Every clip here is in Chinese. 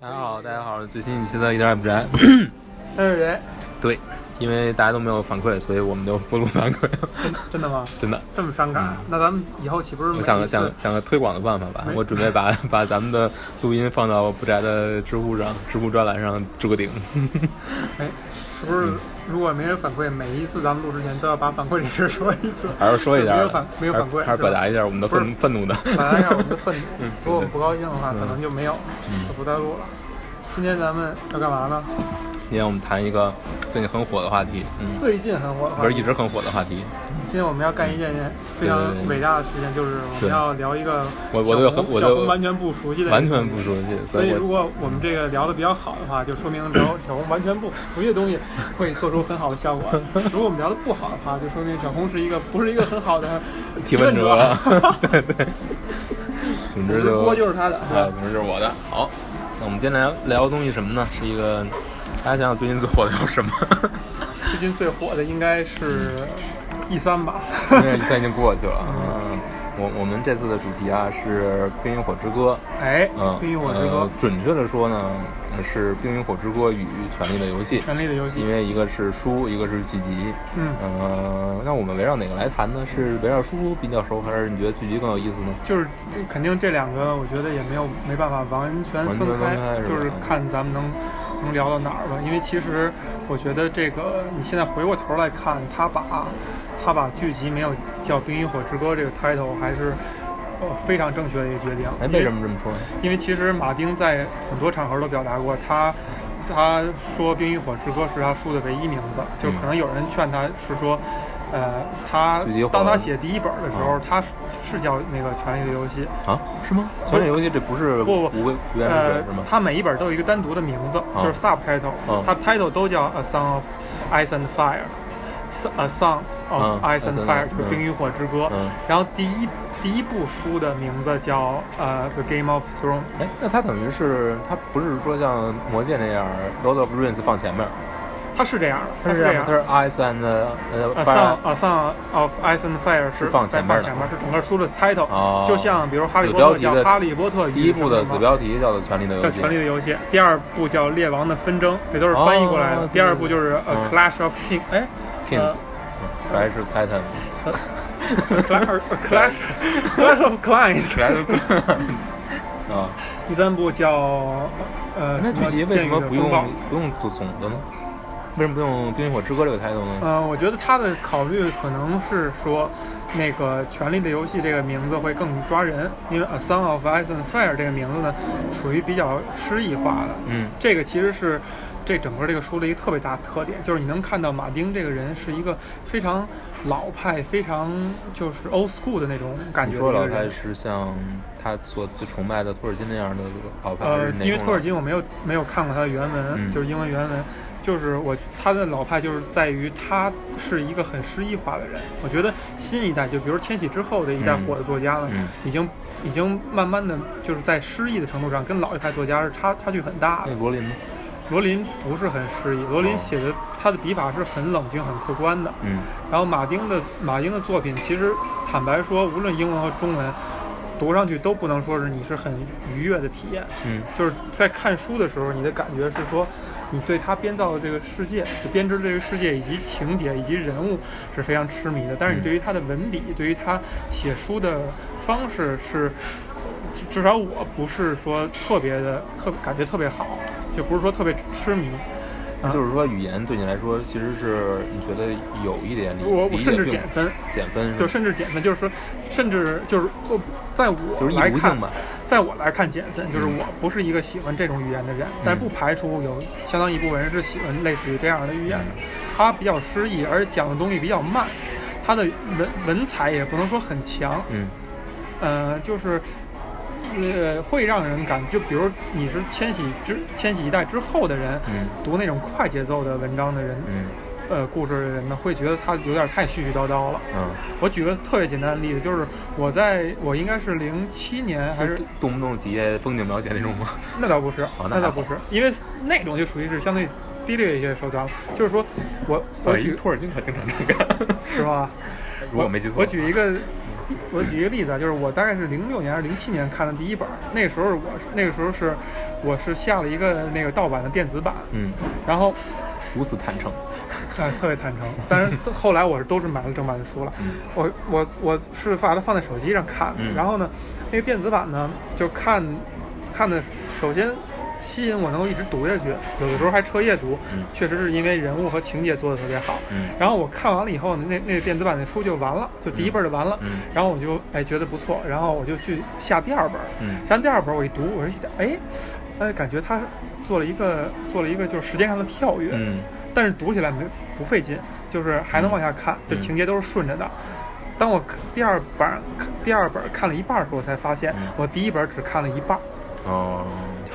大家好，大家好，最新一期的一点也不宅。那是谁？对，因为大家都没有反馈，所以我们就不录反馈了。真真的吗？真的，这么伤感？那咱们以后岂不是我想个想个想个推广的办法吧。我准备把 把咱们的录音放到不宅的知乎上，知乎专栏上置个顶。哎，是不是如果没人反馈，每一次咱们录之前都要把反馈这事说一次，还是说一下，没有反没有反馈还是表达一下我们的愤愤怒的。表达一下我们的愤怒嗯。如果我们不高兴的话，嗯可能就没有，嗯就不再录了。今天咱们要干嘛呢？今天我们谈一个最近很火的话题，嗯，最近很火的话题不是一直很火的话题。今天我们要干一件非常对对对伟大的事情，就是我们要聊一个我我都有小红小红完全不熟悉的，完全不。熟悉，所以，如果我们这个聊的比较好的话，就说明聊小红完全不熟悉的东西会做出很好的效果。如果我们聊的不好的话，就说明小红是一个不是一个很好的提问者者。对对。总之就锅就是他的，是啊，总之就是我的。好，那我们今天来聊的东西什么呢？是一个大家想想最近最火的有什么？最近最火的应该是 E 三吧？因为现在已经过去了。嗯，我我们这次的主题啊是《冰与火之歌》。哎，嗯，冰与火之呃歌，准确的说呢，是《冰与火之歌》与《权力的游戏》，权力的游戏因。为一个是书，一个是剧集。嗯，呃，那我们围绕哪个来谈呢？是围绕书比较熟，还是你觉得剧集更有意思呢？就是肯定这两个，我觉得也没有没办法完全分开分开，是就是看咱们能能聊到哪儿吧。因为其实我觉得这个你现在回过头来看，他把他把剧集没有叫《冰与火之歌》这个 title 还是呃非常正确的一个决定。哎，为什么这么说呢？因为其实马丁在很多场合都表达过，他他说《冰与火之歌》是他书的唯一名字，就可能有人劝他是说，呃，他当他写第一本的时候，他是是叫那个《权力的游戏》，啊，是吗？权力游戏这不是不不无无源之呃水是吗？，他每一本都有一个单独的名字，啊就是 subtitle，、啊它 title 都叫 A Song of Ice and Fire。A Song of 啊 Ice and Fire，就是嗯《冰与火之歌》嗯然后第一第一部书的名字叫呃《The Game of Thrones》，哎，那它等于是它不是说像魔戒那样，Lord of Rings 放前面，它是这样的，它是这样。它是 Ice and 呃 Fire Song of Ice and Fire 是放在前面的前面，是整个书的 title，、哦就像比如《哈利子波特》叫哈利波特与第一部的子标题叫做《权力的游叫《戏》权力的游戏》，第二部叫《列王的纷争》，这都是翻译过来的。哦第二部就是《嗯 A Clash of King》，哎 Kings，Clash A Clash Clash of Clans。啊，第三部叫呃，那剧集为什么不用不用做总的呢？为什么不用《冰与火之歌》这个 title 呢？呃，我觉得他的考虑可能是说，那个《权力的游戏》这个名字会更抓人，因为《A Song of Ice and Fire》这个名字呢，属于比较诗意化的。嗯这个其实是这整个这个书的一个特别大的特点，就是你能看到马丁这个人是一个非常老派、非常就是 old school 的那种感觉老派是像他所最崇拜的托尔金那样的老派，呃因为托尔金我没有没有看过他的原文，嗯就是英文原文。就是我他的老派就是在于他是一个很诗意化的人。我觉得新一代，就比如千禧之后的一代嗯火的作家呢，嗯已经已经慢慢的就是在诗意的程度上跟老一派作家是差差距很大的那。罗琳呢？罗琳不是很诗意，罗琳哦写的他的笔法是很冷静、很客观的。嗯然后马丁的马丁的作品，其实坦白说，无论英文和中文，读上去都不能说是你是很愉悦的体验。嗯就是在看书的时候，你的感觉是说，你对他编造的这个世界，就编织这个世界以及情节以及人物是非常痴迷的。但是你对于他的文笔，对于他写书的方式是，至至少我不是说特别的特感觉特别好，就不是说特别痴迷。啊就是说语言对你来说其实是你觉得有一点理我我甚至减分，减分是就甚至减分，就是说，甚至就是我，在我就是来看吧，在我来看减分，就是嗯我不是一个喜欢这种语言的人，但不排除有相当一部分人是喜欢类似于这样的语言的。它比较诗意，而且讲的东西比较慢，他的文文采也不能说很强，嗯呃，就是。呃，会让人感就比如你是千禧之千禧一代之后的人，嗯读那种快节奏的文章的人，嗯呃，故事的人呢，会觉得他有点太絮絮叨叨了。嗯，我举个特别简单的例子，就是我在我应该是零七年还是动不动几页风景描写那种吗？那倒不是，那那倒不是，因为那种就属于是相对低劣一些手段了。就是说我我举托尔金可经常这么干，是吧？如果我没记错，我举一个，我举一个例子啊，就是我大概是零六年还是零七年看的第一本儿，那个时候我是那个时候是，我是下了一个那个盗版的电子版，嗯，然后如此坦诚。啊，特别坦诚。但是后来我是都是买了正版的书了。嗯我我我是把它放在手机上看然后呢，那个电子版呢，就看看的，首先吸引我能够一直读下去，有的时候还彻夜读，嗯确实是因为人物和情节做的特别好。嗯然后我看完了以后呢，那那个电子版的书就完了，就第一本就完了。嗯然后我就哎觉得不错，然后我就去下第二本。嗯下完第二本我一读，我就想，哎，呃，感觉他做了一个做了一个就是时间上的跳跃。嗯但是读起来没不费劲，就是还能往下看，嗯就情节都是顺着的。当我看第二本第二本看了一半的时候，我才发现嗯我第一本只看了一半，哦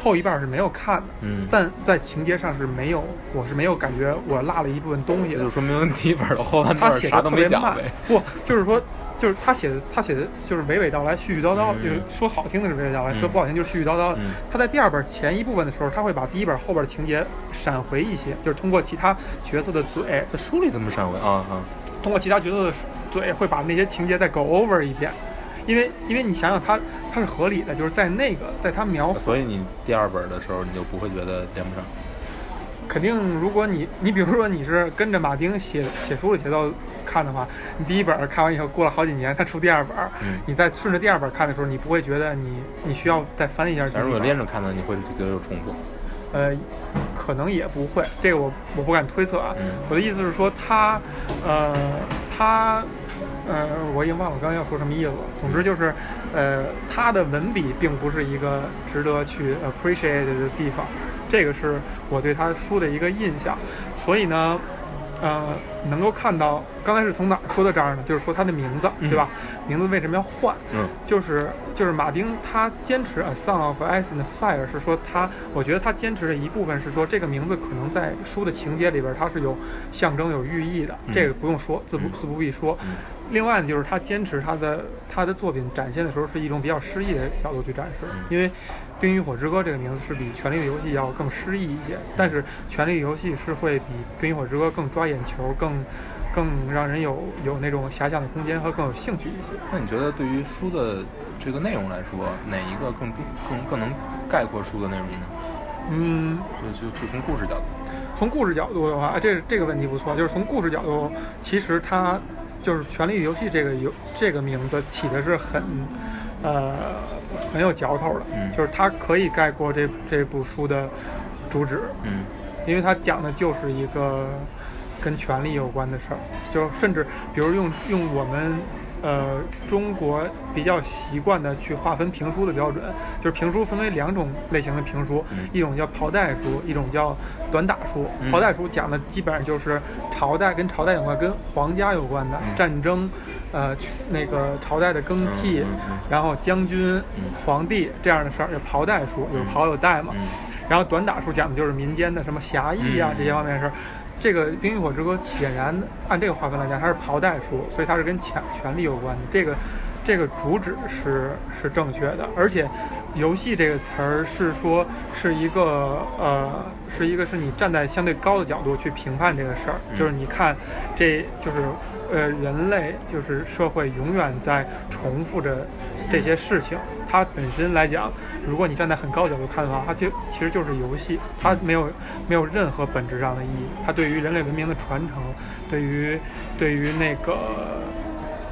后一半是没有看的。嗯，但在情节上是没有，我是没有感觉我落了一部分东西的这就。说明第一本的后半他写的段啥都特别慢没讲呗。，不就是说，就是他写的他写的就是娓娓道来，絮絮叨叨，嗯就是说好听的是娓娓道来，嗯说不好听就是絮絮叨叨。嗯他在第二本前一部分的时候，他会把第一本后边的情节闪回一些，就是通过其他角色的嘴，在书里怎么闪回啊啊？通过其他角色的嘴会把那些情节再 go over 一遍。因为因为你想想它它是合理的，就是在那个在它描所以你第二本的时候，你就不会觉得连不上。肯定，如果你你比如说你是跟着马丁写写书的节奏看的话，你第一本看完以后过了好几年，他出第二本，嗯你再顺着第二本看的时候，你不会觉得你你需要再翻一下但如果。连着看呢，你会觉得有重复。呃，可能也不会，这个我我不敢推测啊。嗯我的意思是说他，呃，他，呃，我已经忘了我刚刚要说什么意思了。总之就是，呃，他的文笔并不是一个值得去 appreciate 的地方，这个是我对他书的一个印象。所以呢，呃，能够看到，刚才是从哪儿说到这儿呢？就是说他的名字，嗯对吧？名字为什么要换？嗯就是就是马丁他坚持《A Song of Ice and Fire》是说他，我觉得他坚持的一部分是说这个名字可能在书的情节里边它是有象征有寓意的，嗯这个不用说，自不自不必说。嗯另外呢，就是他坚持他的他的作品展现的时候是一种比较诗意的角度去展示，嗯因为《冰与火之歌》这个名字是比《权力的游戏》要更诗意一些，但是《权力的游戏》是会比《冰与火之歌》更抓眼球，更更让人有有那种遐想的空间和更有兴趣一些。那你觉得对于书的这个内容来说，哪一个更更更能概括书的内容呢？嗯，就就就从故事角度。从故事角度的话，这这个问题不错。就是从故事角度，其实它就是《权力游戏》这个游这个名字起的是很，呃，很有嚼头的。嗯就是它可以概括这这部书的主旨，嗯因为它讲的就是一个跟权力有关的事儿。就甚至比如用用我们呃中国比较习惯的去划分评书的标准，就是评书分为两种类型的评书，嗯一种叫袍带书，一种叫短打书。嗯袍带书讲的基本上就是朝代跟朝代有关，跟皇家有关的、嗯战争，呃，那个朝代的更替，然后将军、嗯皇帝这样的事儿，就袍带书，有嗯袍有带嘛。嗯然后短打书讲的就是民间的什么侠义啊、嗯这些方面的事儿。这个《冰与火之歌》显然按这个划分来讲，它是袍带书，所以它是跟权权力有关的。这个这个主旨是是正确的，而且“游戏”这个词儿是说是一个呃是一个是你站在相对高的角度去评判这个事儿，嗯就是你看这就是呃人类就是社会永远在重复着这些事情，它本身来讲。如果你站在很高角度看的话，它就其实就是游戏，它没有没有任何本质上的意义。它对于人类文明的传承，对于对于那个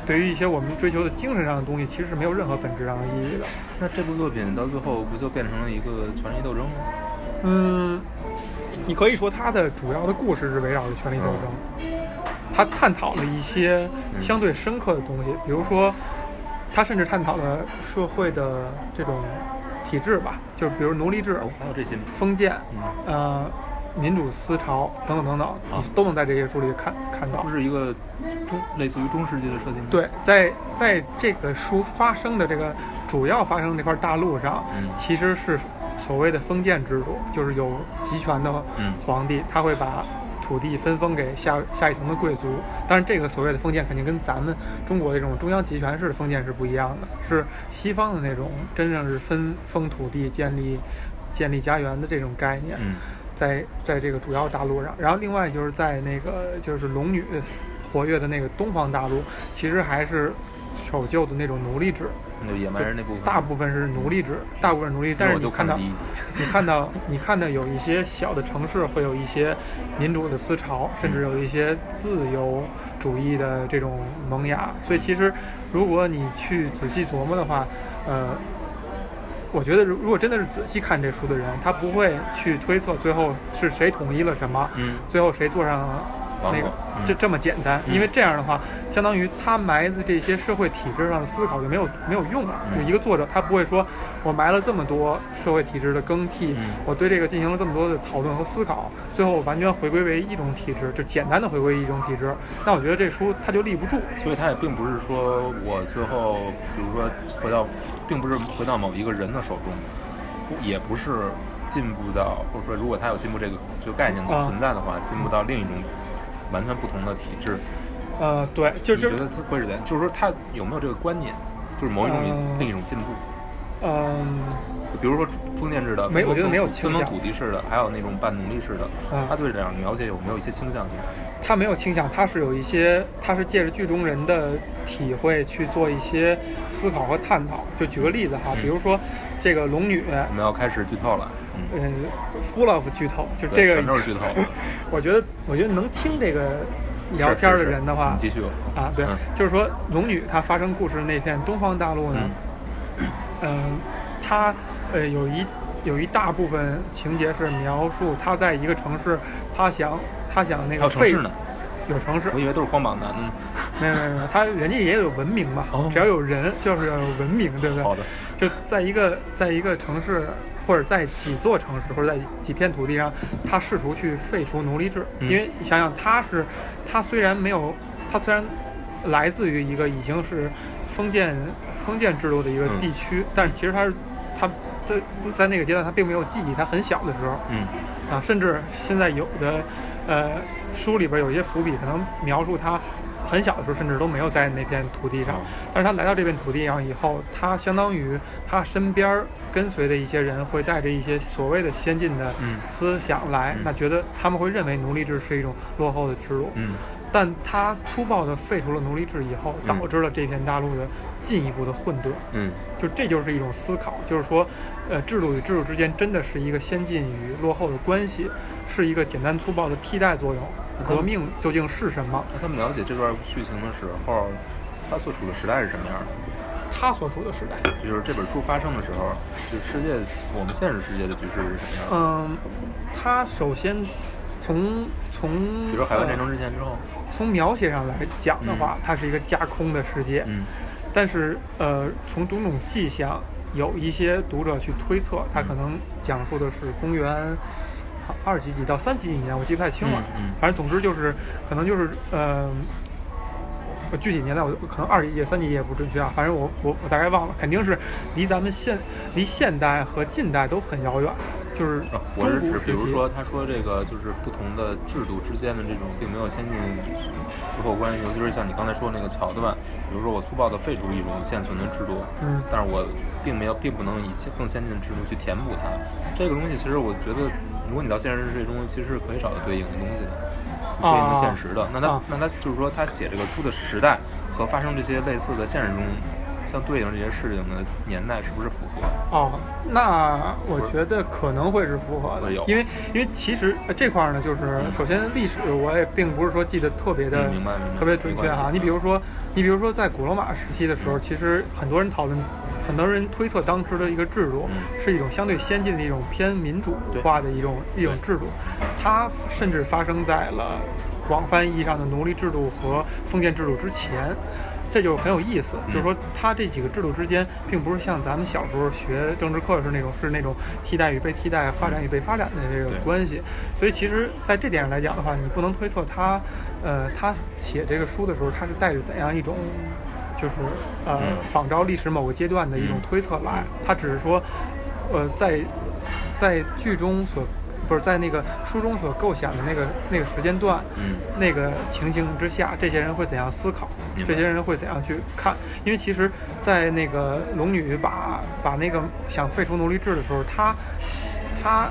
对于一些我们追求的精神上的东西，其实是没有任何本质上的意义的。那这部作品到最后不就变成了一个权力斗争吗？嗯，你可以说它的主要的故事是围绕着权力斗争，它探讨了一些相对深刻的东西，比如说，它甚至探讨了社会的这种体制吧，就是比如奴隶制、哦，还有这些。封建，嗯，呃，民主思潮等等等等，你都能在这些书里看看到不。是一个中类似于中世纪的设定吗？对，在在这个书发生的这个主要发生的这块大陆上，嗯其实是所谓的封建制度，就是有集权的嗯皇帝，他会把土地分封给下下一层的贵族。当然，这个所谓的封建肯定跟咱们中国的这种中央集权式的封建是不一样的，是西方的那种真正是分封土地、建立建立家园的这种概念。嗯在在这个主要大陆上，然后另外就是在那个就是龙女活跃的那个东方大陆，其实还是守旧的那种奴隶制，那野蛮人那部分，大部分是奴隶制，大部分奴隶，但是你看到 你看到你看到有一些小的城市会有一些民主的思潮，甚至有一些自由主义的这种萌芽。所以其实如果你去仔细琢磨的话，呃，我觉得如如果真的是仔细看这书的人，他不会去推测最后是谁统一了什么，嗯，最后谁坐上那个这这么简单，嗯因为这样的话，相当于他埋的这些社会体制上的思考就没有没有用了。嗯就一个作者，他不会说我埋了这么多社会体制的更替，嗯我对这个进行了这么多的讨论和思考，最后完全回归为一种体制，就简单的回归一种体制。那我觉得这书它就立不住。所以他也并不是说我最后，比如说回到，并不是回到某一个人的手中，也不是进步到，或者说如果他有进步这个这个概念存在的话，进步到另一种完全不同的体制，呃，对，就就你觉得他会是怎样？就是说他有没有这个观念，就是某一种嗯另一种进步？嗯比如说封建制的，没我觉得没有倾向土地式的，还有那种半奴隶式的，嗯他对这样描写有没有一些倾向性？他没有倾向，他是有一些，他是借着剧中人的体会去做一些思考和探讨。就举个例子哈，比如说这个龙女，我们要开始剧透了，嗯，嗯，full of 剧透，就对这个全都是剧透。我觉得，我觉得能听这个聊天的人的话，啊，对，嗯就是说龙女她发生故事的那片东方大陆呢，嗯，她呃有一有一大部分情节是描述她在一个城市，她想她想那个废有城市呢，有城市我，以为都是光膀男。嗯，没有没有没有，他人家也有文明嘛，哦只要有人就是要有文明，对不对？好的。就在一个在一个城市，或者在几座城市，或者在几片土地上，他试图去废除奴隶制。嗯。因为你想想，他是他虽然没有，他虽然来自于一个已经是封建封建制度的一个嗯。地区，但是其实他是他在在那个阶段他并没有记忆，他很小的时候，嗯。啊，甚至现在有的呃书里边有一些伏笔，可能描述他很小的时候，甚至都没有在那片土地上哦。但是他来到这片土地上以后，他相当于他身边儿跟随的一些人会带着一些所谓的先进的嗯思想来，嗯那觉得他们会认为奴隶制是一种落后的制度。嗯但他粗暴地废除了奴隶制以后，嗯导致了这片大陆的进一步的混沌。嗯就这就是一种思考，就是说，呃，制度与制度之间真的是一个先进与落后的关系，是一个简单粗暴的替代作用。革命究竟是什么？那他们了解这段剧情的时候，他所处的时代是什么样的？他所处的时代，就是这本书发生的时候，就世界我们现实世界的局势是什么样的？嗯，他首先从从比如说海湾战争呃之前之后，从描写上来讲的话，它是一个架空的世界。嗯。但是呃，从种种迹象，有一些读者去推测，它可能讲述的是公元二几几到三几几年，我记不太清了。嗯嗯。反正总之就是，可能就是呃，我具体年代我可能二几页、三几页不准确啊，反正我我我大概忘了，肯定是离咱们现离现代和近代都很遥远，就是啊，我是指。比如说，他说这个就是不同的制度之间的这种并没有先进之后关系，尤其是像你刚才说的那个桥段，比如说我粗暴的废除一种现存的制度，嗯但是我并没有，并不能以更先进的制度去填补它。这个东西其实我觉得，如果你到现实世界中，其实是可以找到对应的东西的，对应的现实的。那他、啊那他就是说，他写这个书的时代和发生这些类似的现实中相对应这些事情的年代是不是符合？哦，那我觉得可能会是符合的，因为因为其实呃这块儿呢，就是首先历史我也并不是说记得特别的嗯明白明白特别准确哈。你比如说，你比如说在古罗马时期的时候，其实很多人讨论，很多人推测当时的一个制度嗯是一种相对先进的一种偏民主化的一种一种制度，它甚至发生在了广泛意义上的奴隶制度和封建制度之前。这就很有意思，就是说，它这几个制度之间，并不是像咱们小时候学政治课是那种是那种替代与被替代、发展与被发展的这个关系。所以，其实，在这点上来讲的话，你不能推测他，呃，他写这个书的时候，他是带着怎样一种，就是呃嗯仿照历史某个阶段的一种嗯推测来。他只是说，呃，在在剧中所不是在那个书中所构想的那个那个时间段，嗯。那个情形之下，这些人会怎样思考？这些人会怎样去看？因为其实，在那个龙女把把那个想废除奴隶制的时候，她她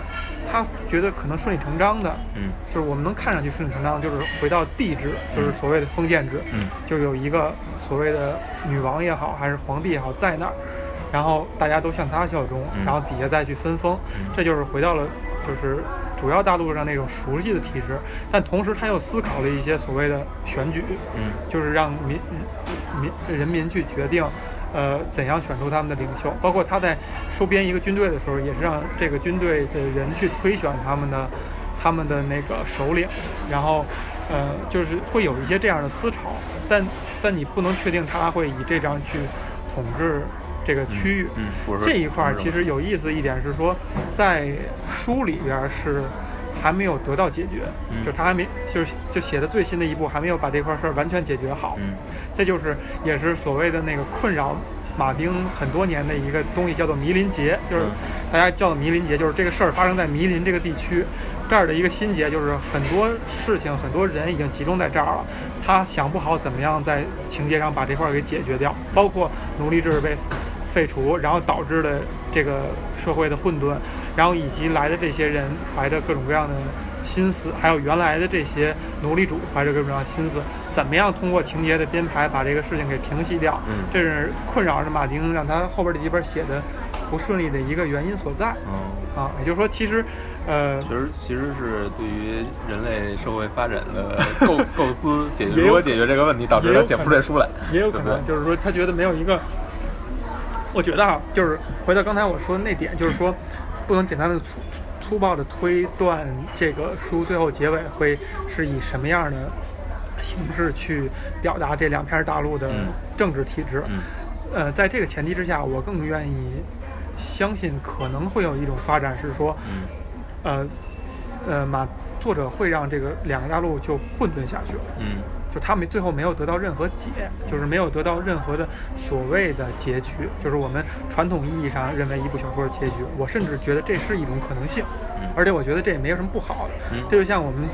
她觉得可能顺理成章的，嗯。就是我们能看上去顺理成章，就是回到帝制，就是所谓的封建制，嗯。就有一个所谓的女王也好，还是皇帝也好，在那儿，然后大家都向他效忠，嗯。然后底下再去分封，嗯。这就是回到了就是主要大陆上那种熟悉的体制，但同时他又思考了一些所谓的选举，嗯就是让民民人民去决定，呃，怎样选出他们的领袖。包括他在收编一个军队的时候，也是让这个军队的人去推选他们的他们的那个首领，然后，呃，就是会有一些这样的思潮，但但你不能确定他会以这样去统治这个区域。这一块儿其实有意思一点是说，在书里边儿是还没有得到解决，嗯就他还没就是就写的最新的一步还没有把这块事儿完全解决好，嗯这就是也是所谓的那个困扰马丁很多年的一个东西，叫做迷林节，就是嗯大家叫做弥林节，就是这个事儿发生在迷林这个地区。这儿的一个心结就是很多事情、很多人已经集中在这儿了，他想不好怎么样在情节上把这块儿给解决掉，包括奴隶制被废除，然后导致了这个社会的混沌，然后以及来的这些人怀着各种各样的心思，还有原来的这些奴隶主怀着各种各样的心思，怎么样通过情节的编排把这个事情给平息掉？嗯这是困扰着马丁，让他后边这几本写的不顺利的一个原因所在嗯，啊。也就是说，其实，呃，其实其实是对于人类社会发展的构 构思解决，如何解决这个问题，导致他写不出这书来，也有可能对不对就是说他觉得没有一个，我觉得啊，就是回到刚才我说的那点，就是说不能简单的粗粗暴的推断这个书最后结尾会是以什么样的形式去表达这两片大陆的嗯政治体制。嗯呃，在这个前提之下，我更愿意相信可能会有一种发展是说，嗯呃呃，马作者会让这个两个大陆就混沌下去了。嗯就他们最后没有得到任何解，就是没有得到任何的所谓的结局，就是我们传统意义上认为一部小说的结局。我甚至觉得这是一种可能性，嗯而且我觉得这也没有什么不好的。嗯这就像我们，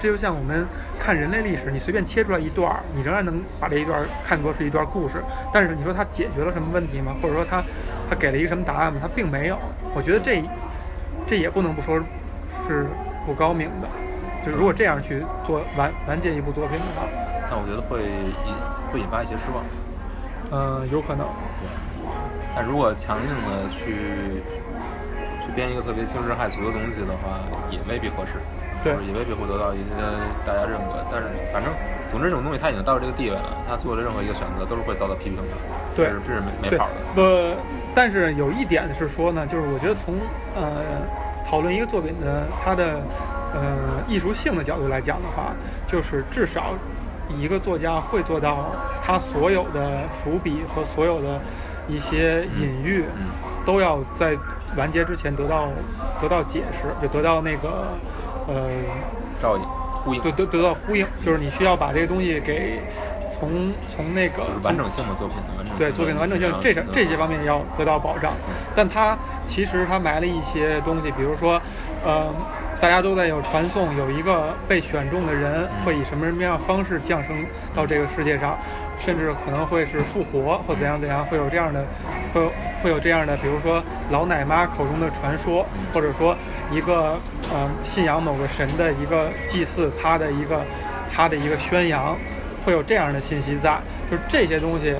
这就像我们看人类历史，你随便切出来一段儿，你仍然能把这一段儿看作是一段故事。但是你说它解决了什么问题吗？或者说它它给了一个什么答案吗？它并没有。我觉得这这也不能不说是不高明的。就如果这样去做完完结一部作品的话，但我觉得会引会引发一些失望。嗯、有可能。对，但如果强硬的去去编一个特别惊世骇俗的东西的话，也未必合适，对也未必会得到一些大家认可。但是反正，总之这种东西它已经到了这个地位了，他做的任何一个选择都是会遭到批评的，对这是这是没没对跑的。，呃，但是有一点是说呢，就是我觉得从呃讨论一个作品的它的呃艺术性的角度来讲的话，就是至少一个作家会做到他所有的伏笔和所有的一些隐喻，嗯都要在完结之前得到得到解释，就得到那个呃照应呼应，得得得到呼应，就是你需要把这个东西给从从那个就是完整性的作品的完整性对作品的完整性这这些方面要得到保障，但它其实他埋了一些东西，比如说，呃，大家都在有传送，有一个被选中的人会以什么什么样的方式降生到这个世界上，甚至可能会是复活或怎样怎样，会有这样的，会有会有这样的，比如说老奶妈口中的传说，或者说一个呃信仰某个神的一个祭祀，他的一个他的一个宣扬，会有这样的信息在，就是这些东西。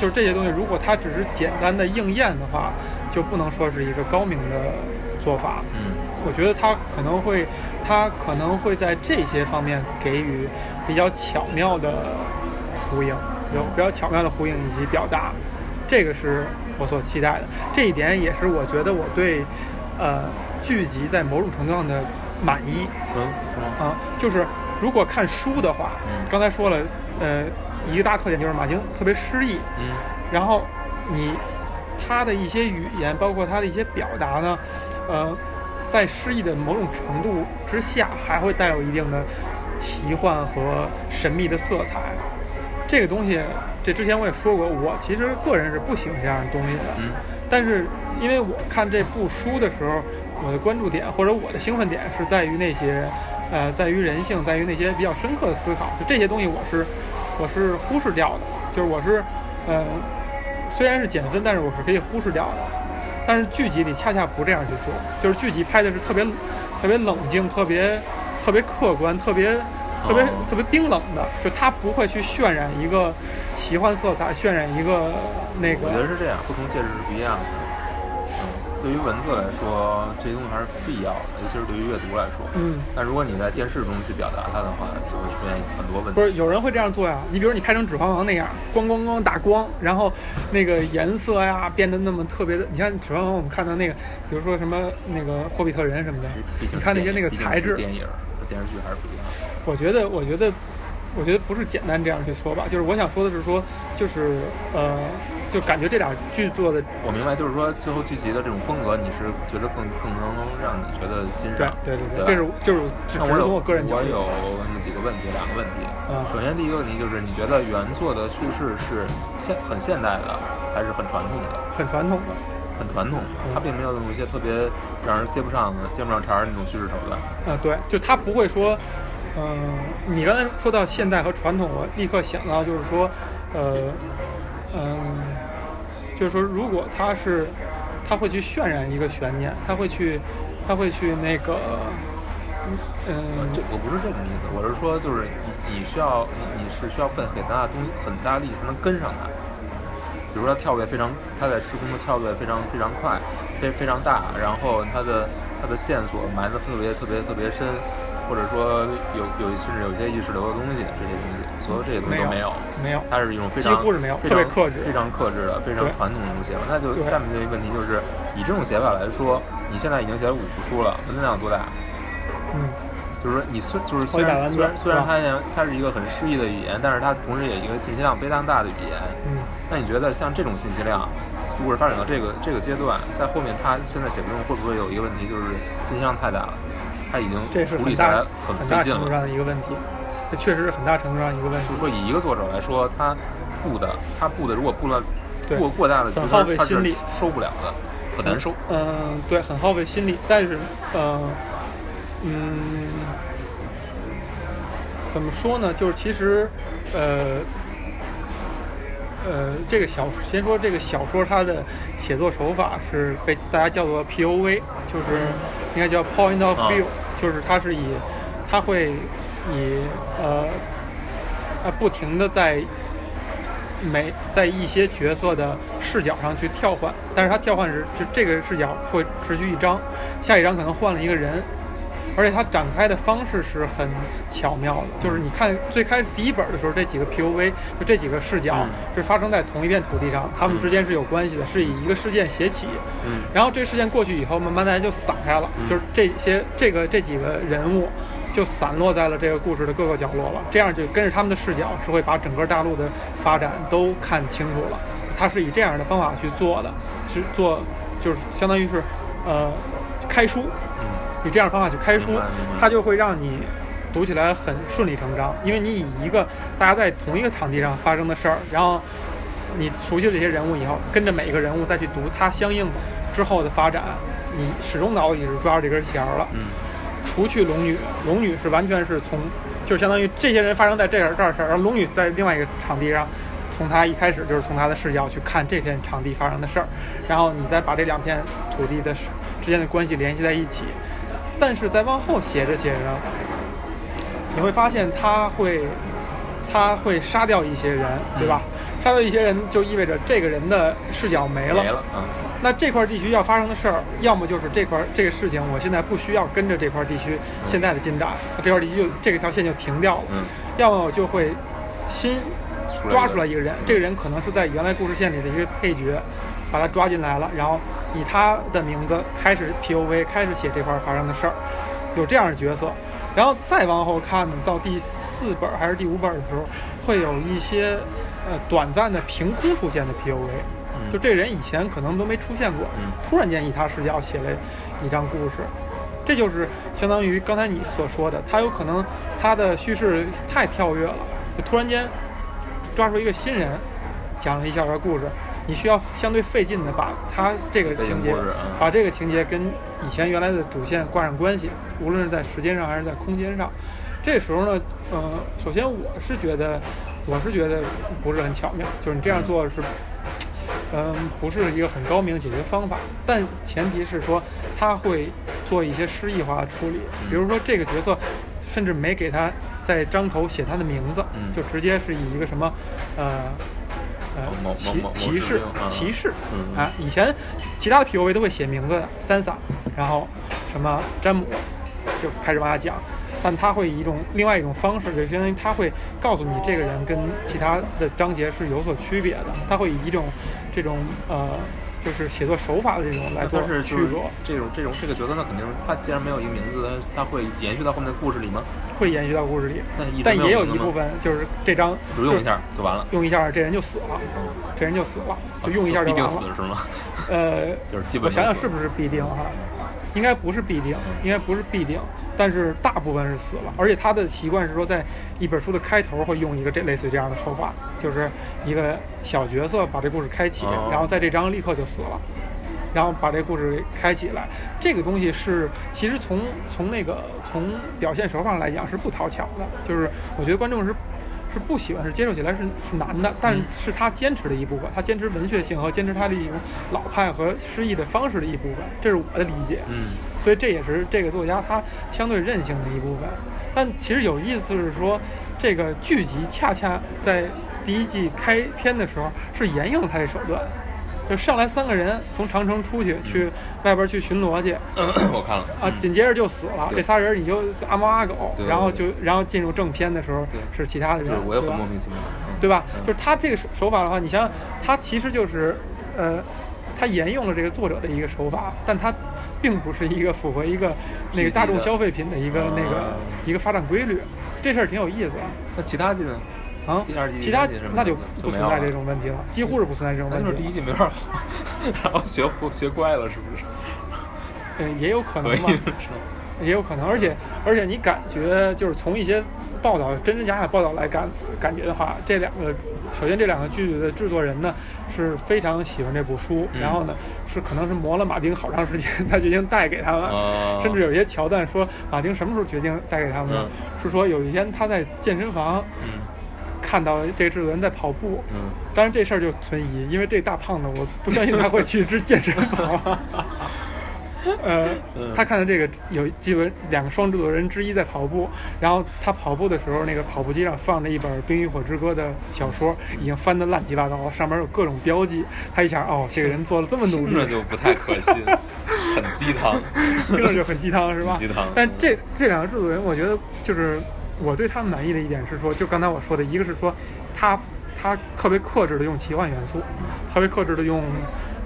就是这些东西，如果它只是简单的应验的话，就不能说是一个高明的做法。嗯我觉得他可能会，他可能会在这些方面给予比较巧妙的呼应，有比较巧妙的呼应以及表达，这个是我所期待的。这一点也是我觉得我对，呃，剧集在某种程度上的满意。嗯？啊，就是如果看书的话，嗯刚才说了，呃，一个大特点就是马丁特别诗意，嗯然后你他的一些语言，包括他的一些表达呢，呃，在诗意的某种程度之下，还会带有一定的奇幻和神秘的色彩。这个东西，这之前我也说过，我其实个人是不喜欢这样的东西的。嗯但是因为我看这部书的时候，我的关注点或者我的兴奋点是在于那些，呃，在于人性，在于那些比较深刻的思考。就这些东西，我是我是忽视掉的，就是我是，呃，虽然是减分，但是我是可以忽视掉的。但是剧集里恰恰不这样去做，就是剧集拍的是特别特别冷静、特别特别客观、特别特别、哦特别冰冷的，就他不会去渲染一个奇幻色彩，渲染一个那个我觉得是这样，不同介质是不一样的。嗯，对于文字来说，这些东西还是必要的，尤其是对于阅读来说。嗯。但如果你在电视中去表达它的话，就会出现很多问题。不是有人会这样做呀？你比如你拍成《指环王》那样，咣咣咣打光，然后那个颜色呀变得那么特别的。你看《指环王》，我们看到那个，比如说什么那个霍比特人什么的，你看那些那个材质，电影和电视剧还是不一样的。我觉得，我觉得，我觉得不是简单这样去说吧。就是我想说的是说，就是呃，就感觉这俩剧做的，我明白，就是说最后剧集的这种风格，你是觉得更更能让你觉得欣赏。对对对吧这是就是只那我我个人我有那么几个问题，两个问题。嗯首先第一个问题就是，你觉得原作的叙事是现很现代的，还是很传统的？很传统的。很传统的，它并没有用一些特别让人接不上的、接不上茬儿那种叙事手段。啊，对，就它不会说，嗯、你刚才说到现代和传统，我立刻想到就是说，呃，嗯、就是说，如果他是，他会去渲染一个悬念，他会去，他会去那个，嗯、这我不是这种意思，我是说，就是你你需要你你是需要费很大的东很大力才能跟上他。比如说他跳跃非常，他在时空的跳跃非常非常快，非非常大，然后他的他的线索埋的特别特别特别深，或者说有有甚至有些意识流的东西，这些东西，所有这些东西都没有。没有，它是一种非常几乎是没有非常特别克制非常克制的、非常传统的一种写法。那就下面这个问题就是，以这种写法来说，你现在已经写了五部书了，文字量多大？嗯，就是说你虽就是虽然虽然虽然它也它是一个很诗意的语言，但是它同时也一个信息量非常大的语言。嗯，那你觉得像这种信息量，如果是发展到这个这个阶段，在后面它现在写不动，会不会有一个问题，就是信息量太大了，它已经处理起来大很很费劲了。大程度上的一个问题，这确实是很大程度上一个问题就是。说，以一个作者来说，他布的他布的，如果布了过过大的局很耗费他是心力收不了的，很难收。嗯，对，很耗费心力，但是，呃，嗯，怎么说呢？就是其实，呃，呃，这个小先说这个小说，它的写作手法是被大家叫做 POV，就是应该叫 Point of 啊 View，、就是它是以，它会以呃呃不停的在每在一些角色的视角上去跳换，但是它跳换时，就这个视角会持续一张，下一张可能换了一个人，而且它展开的方式是很巧妙的，就是你看最开始第一本的时候，这几个 POV 就这几个视角嗯是发生在同一片土地上，它们之间是有关系的，是以一个事件写起，嗯。然后这个事件过去以后，慢慢大家就散开了，嗯就是这些这个这几个人物就散落在了这个故事的各个角落了。这样就跟着他们的视角，是会把整个大陆的发展都看清楚了。他是以这样的方法去做的，去做就是相当于是呃开书，嗯以这样的方法去开书它就会让你读起来很顺理成章，因为你以一个大家在同一个场地上发生的事儿，然后你熟悉这些人物以后，跟着每一个人物再去读它相应之后的发展，你始终脑子里是抓着这根弦儿了。嗯除去龙女，龙女是完全是从，就相当于这些人发生在这儿这儿事儿，然后龙女在另外一个场地上，从她一开始就是从她的视角去看这片场地发生的事儿，然后你再把这两片土地的之间的关系联系在一起。但是在往后写着写着，你会发现他会，他会杀掉一些人，对吧？杀掉一些人就意味着这个人的视角没了。没了，嗯那这块地区要发生的事儿，要么就是这块这个事情，我现在不需要跟着这块地区现在的进展，这块地区就这个条线就停掉了。嗯，要么我就会新抓出来一个人，这个人可能是在原来故事线里的一个配角，把他抓进来了，然后以他的名字开始 POV，开始写这块发生的事儿，有这样的角色。然后再往后看呢，到第四本还是第五本的时候，会有一些呃短暂的凭空出现的 POV。嗯。就这人以前可能都没出现过，嗯。突然间以他视角写了一张故事，这就是相当于刚才你所说的，他有可能他的叙事太跳跃了，就突然间抓住一个新人，讲了一小段故事，你需要相对费劲的把他这个情节把这个情节跟以前原来的主线挂上关系，无论是在时间上还是在空间上。这时候呢，呃，首先我是觉得，我是觉得不是很巧妙，就是你这样做是嗯，不是一个很高明的解决方法，但前提是说他会做一些诗意化的处理，比如说这个角色甚至没给他在章头写他的名字，嗯就直接是以一个什么，呃。呃骑骑士骑士嗯啊，以前其他的 POV 都会写名字的，Sansa，然后什么詹姆，就开始往下讲。但他会以一种另外一种方式，就相当于他会告诉你这个人跟其他的章节是有所区别的，他会以一种这种呃，就是写作手法的这种来就是区隔，这种这种这个角色，那肯定他既然没有一个名字，他会延续到后面的故事里吗？会延续到故事里。但也有一部分就是这张只用一下就完了，用一下这人就死了，嗯，这人就死了，就用一下就必完了。定死是吗？呃，就是基本我想想是不是必定哈？应该不是必定，应该不是必定，但是大部分是死了。而且他的习惯是说，在一本书的开头会用一个这类似于这样的手法，就是一个小角色把这故事开启，哦然后在这章立刻就死了。然后把这故事给开起来，这个东西是其实从从那个从表现手法上来讲是不讨巧的，就是我觉得观众是是不喜欢，是接受起来是是难的，但是是他坚持的一部分，他坚持文学性和坚持他的一种老派和诗意的方式的一部分，这是我的理解。嗯所以这也是这个作家他相对任性的一部分。但其实有意思是说，这个剧集恰恰在第一季开篇的时候是沿用了他的手段，就上来三个人从长城出去去外边去巡逻去。我看了。啊，紧接着就死了，这仨人你就阿猫阿狗，然后就然后进入正片的时候对。是其他的人，我也对吧？很莫名其妙，嗯。对吧？嗯。就是他这个手手法的话，你想想，他其实就是，呃，他沿用了这个作者的一个手法，但他并不是一个符合一个那个大众消费品的一个那个啊。一个发展规律，这事儿挺有意思那其他季呢？啊第二季。其他那就不存在这种问题了，几乎是不存在这种那就是问题了。第一季没法好，然后学学乖了，是不是？嗯，也有可能吧，也有可能，而且而且你感觉就是从一些报道真真假假报道来感感觉的话，这两个首先这两个剧的制作人呢是非常喜欢这部书，嗯然后呢是可能是磨了马丁好长时间才决定带给他们，哦甚至有一些桥段说马丁什么时候决定带给他们呢？嗯是说有一天他在健身房嗯看到这个制作人在跑步，嗯，当然这事儿就存疑，因为这大胖子我不相信他会去支健身房。呃嗯，他看到这个有基本两个双制作人之一在跑步，然后他跑步的时候，那个跑步机上放着一本《冰与火之歌》的小说，已经翻得乱七八糟了，上面有各种标记。他一想，哦，这个人做了这么努力，那，就不太可信，很鸡汤。听着就很鸡汤，是吧？鸡汤但这这两个制作人，我觉得就是我对他们满意的一点是说，就刚才我说的，一个是说他他特别克制的用奇幻元素，特别克制的用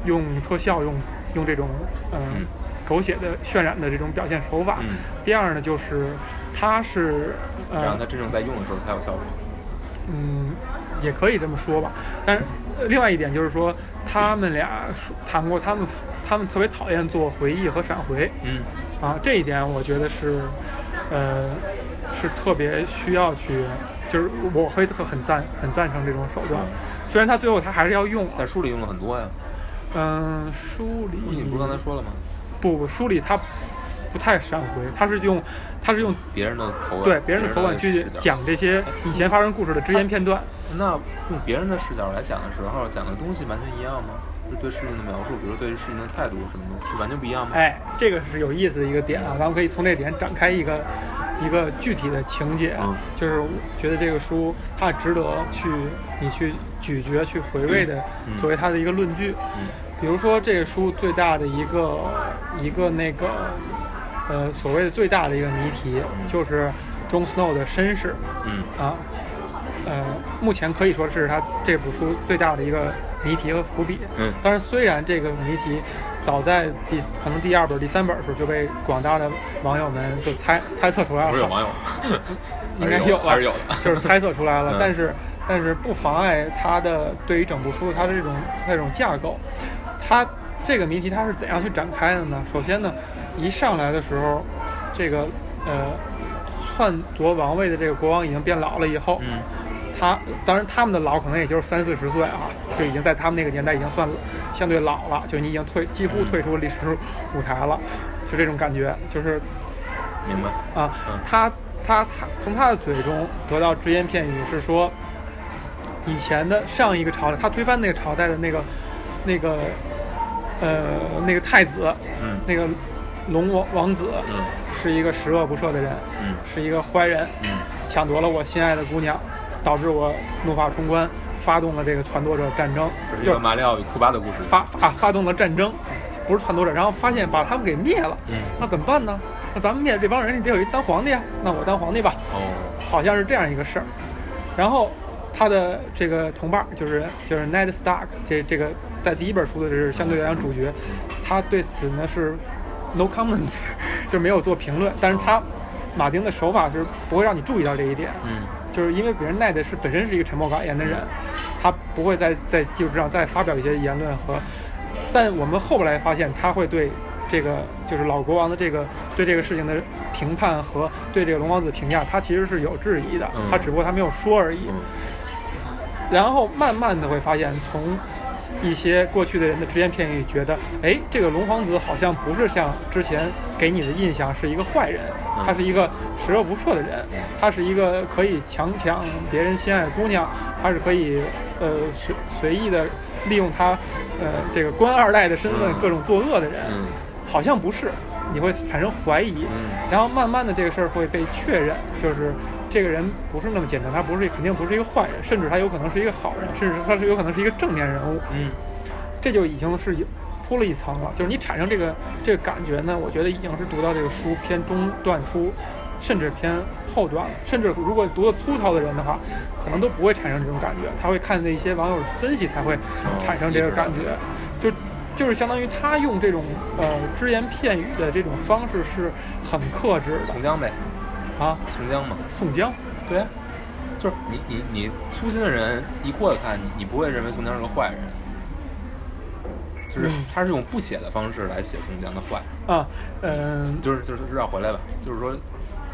用特效，用用这种嗯、嗯狗血的渲染的这种表现手法。嗯第二呢，就是他是呃让他真正在用的时候才有效果。嗯，也可以这么说吧。但是呃另外一点就是说，他们俩说谈过，他们他们特别讨厌做回忆和闪回。嗯啊，这一点我觉得是，呃，是特别需要去，就是我会特很赞很赞成这种手段。虽然他最后他还是要用，在书里用了很多呀。嗯，书里你不是刚才说了吗？不不，书里他不太闪回，他是用他是用别人的口吻，对别人的口吻去。讲这些以前发生故事的只言片段。那用别人的视角来讲的时候，讲的东西完全一样吗？就是对事情的描述，比如对事情的态度什么的，是完全不一样吗？哎，这个是有意思的一个点啊，咱们可以从这点展开一个一个具体的情节，嗯。就是我觉得这个书它值得去你去咀嚼、去回味的，嗯。作为它的一个论据。嗯。比如说这个书最大的一个一个那个呃所谓的最大的一个谜题，就是 Jon Snow 的身世嗯。啊。呃，目前可以说是他这部书最大的一个谜题和伏笔。嗯。当然，虽然这个谜题早在第可能第二本、第三本的时候就被广大的网友们就猜猜测出来了，不是有网友，应该是有啊还是有的。就是猜测出来了。嗯。但是但是不妨碍它的对于整部书它的这种它这种架构，它这个谜题它是怎样去展开的呢？首先呢，一上来的时候，这个呃篡夺王位的这个国王已经变老了以后，嗯他当然他们的老可能也就是三四十岁啊，就已经在他们那个年代已经算相对老了，就你已经退几乎退出历史舞台了，就这种感觉，就是明白。啊嗯，他他他从他的嘴中得到只言片语是说，以前的上一个朝代，他推翻那个朝代的那个那个呃那个太子，嗯那个龙王王子，嗯是一个十恶不赦的人，嗯是一个坏人，嗯抢夺了我心爱的姑娘，导致我怒发冲冠，发动了这个篡夺者战争，就是马里奥与库巴的故事。发发发动了战争，不是篡夺者，然后发现把他们给灭了，嗯那怎么办呢？那咱们灭这帮人，你得有一当皇帝啊，那我当皇帝吧，哦，好像是这样一个事儿。然后他的这个同伴儿就是就是 Ned Stark，这这个在第一本书的是相对来讲主角，他对此呢是 no comments，就是没有做评论。但是他马丁的手法是不会让你注意到这一点，嗯就是因为别人 Ned 是本身是一个沉默寡言的人，他不会在在技术上再发表一些言论和，但我们后来发现他会对这个就是老国王的这个对这个事情的评判和对这个龙王子评价，他其实是有质疑的嗯，他只不过他没有说而已。嗯。然后慢慢的会发现，从一些过去的人的只言片语，觉得，哎，这个龙皇子好像不是像之前给你的印象是一个坏人，嗯他是一个十恶不赦的人，他是一个可以强抢别人心爱的姑娘，他是可以呃随随意的利用他呃这个官二代的身份嗯。各种作恶的人，嗯。好像不是，你会产生怀疑，嗯。然后慢慢的这个事儿会被确认，就是这个人不是那么简单，他不是肯定不是一个坏人，甚至他有可能是一个好人，甚至他是有可能是一个正面人物，嗯。这就已经是有铺了一层了。就是你产生这个这个感觉呢，我觉得已经是读到这个书偏中段出，甚至偏后段了。甚至如果读的粗糙的人的话，可能都不会产生这种感觉，他会看那些网友的分析才会产生这个感觉。就就是相当于他用这种呃只言片语的这种方式是很克制宋江呗，啊。宋江嘛，宋江，对，就是你你你粗心的人一过来看，你你不会认为宋江是个坏人，就是嗯。他是用不写的方式来写宋江的坏，啊，嗯、就是就是绕回来吧，就是说，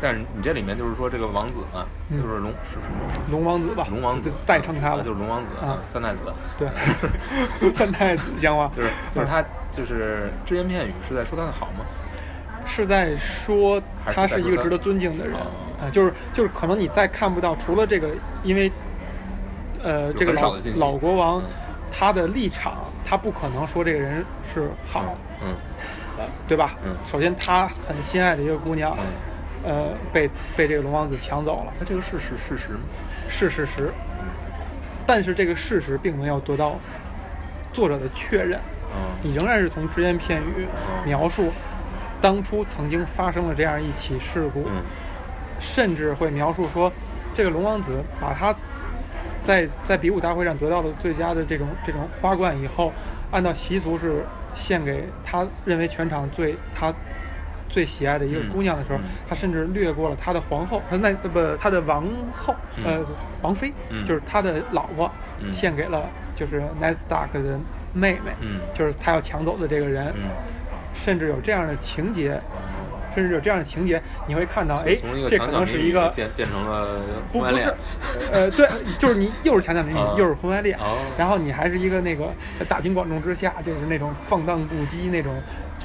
但是你这里面就是说这个王子嘛，嗯就是龙是什么？龙王子吧，龙王子代称他了，就是龙王子啊。三太子，对，三太子讲话 就是就是他就是只言片语是在说他的好吗？是在说他是一个值得尊敬的人就是就是可能你再看不到，除了这个，因为呃这个老老国王嗯他的立场，他不可能说这个人是好，嗯呃对吧？嗯。首先他很心爱的一个姑娘，嗯，呃被被这个龙王子抢走了，那这个事是事实吗？是事实，但是这个事实并没有得到作者的确认。嗯。你仍然是从只言片语嗯。描述当初曾经发生了这样一起事故，嗯。甚至会描述说，这个龙王子把他在在比武大会上得到了最佳的这种这种花冠以后，按照习俗是献给他认为全场最他最喜爱的一个嗯姑娘的时候，嗯他甚至略过了他的皇后，他那不他的王后，嗯呃王妃，嗯就是他的老婆，嗯献给了就是 Ned Stark 的妹妹，嗯就是他要抢走的这个人，嗯，甚至有这样的情节，甚至有这样的情节，你会看到，哎这可能是一个变变成了不不是婚外恋，，呃，对，就是你又是强强美女啊，又是婚外恋哦，然后你还是一个那个在大庭广众之下，就是那种放荡不羁那种，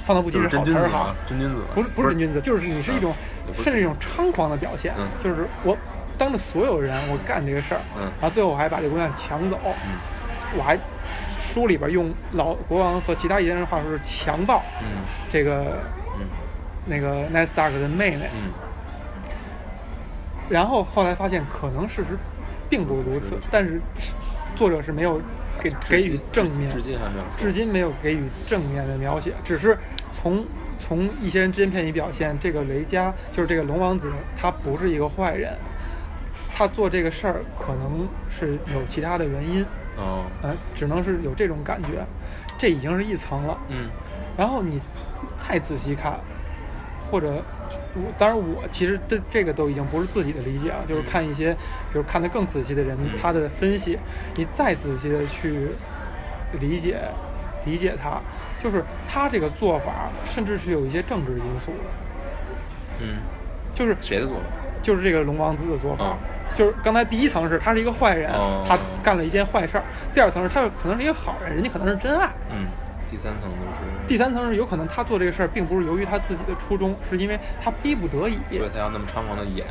放荡不羁就是是好词儿哈真君子不是不是真君子，就是你是一种甚至一种猖狂的表现嗯，就是我当着所有人我干这个事儿，嗯然后最后我还把这姑娘抢走，嗯。我还书里边用老国王和其他一些人的话说是强暴嗯这个嗯那个 Ned Stark 的妹妹，嗯。然后后来发现可能事实并不如此，但是作者是没有给给予正面，至今还没有，至今没有给予正面的描写，只是从从一些人只言片语表现，这个雷佳就是这个龙王子，他不是一个坏人，他做这个事儿可能是有其他的原因，哦，呃，只能是有这种感觉，这已经是一层了。嗯。然后你再仔细看，或者我当然我其实这这个都已经不是自己的理解啊，就是看一些比如看得更仔细的人嗯。他的分析，你再仔细的去理解理解他，就是他这个做法甚至是有一些政治因素的，嗯，就是谁的做法？就是这个龙王子的做法。嗯就是刚才第一层是他是一个坏人，哦他干了一件坏事儿；第二层是他可能是一个好人，人家可能是真爱；嗯，第三层就是，第三层是有可能他做这个事儿并不是由于他自己的初衷，是因为他逼不得已。所以他要那么猖狂的演，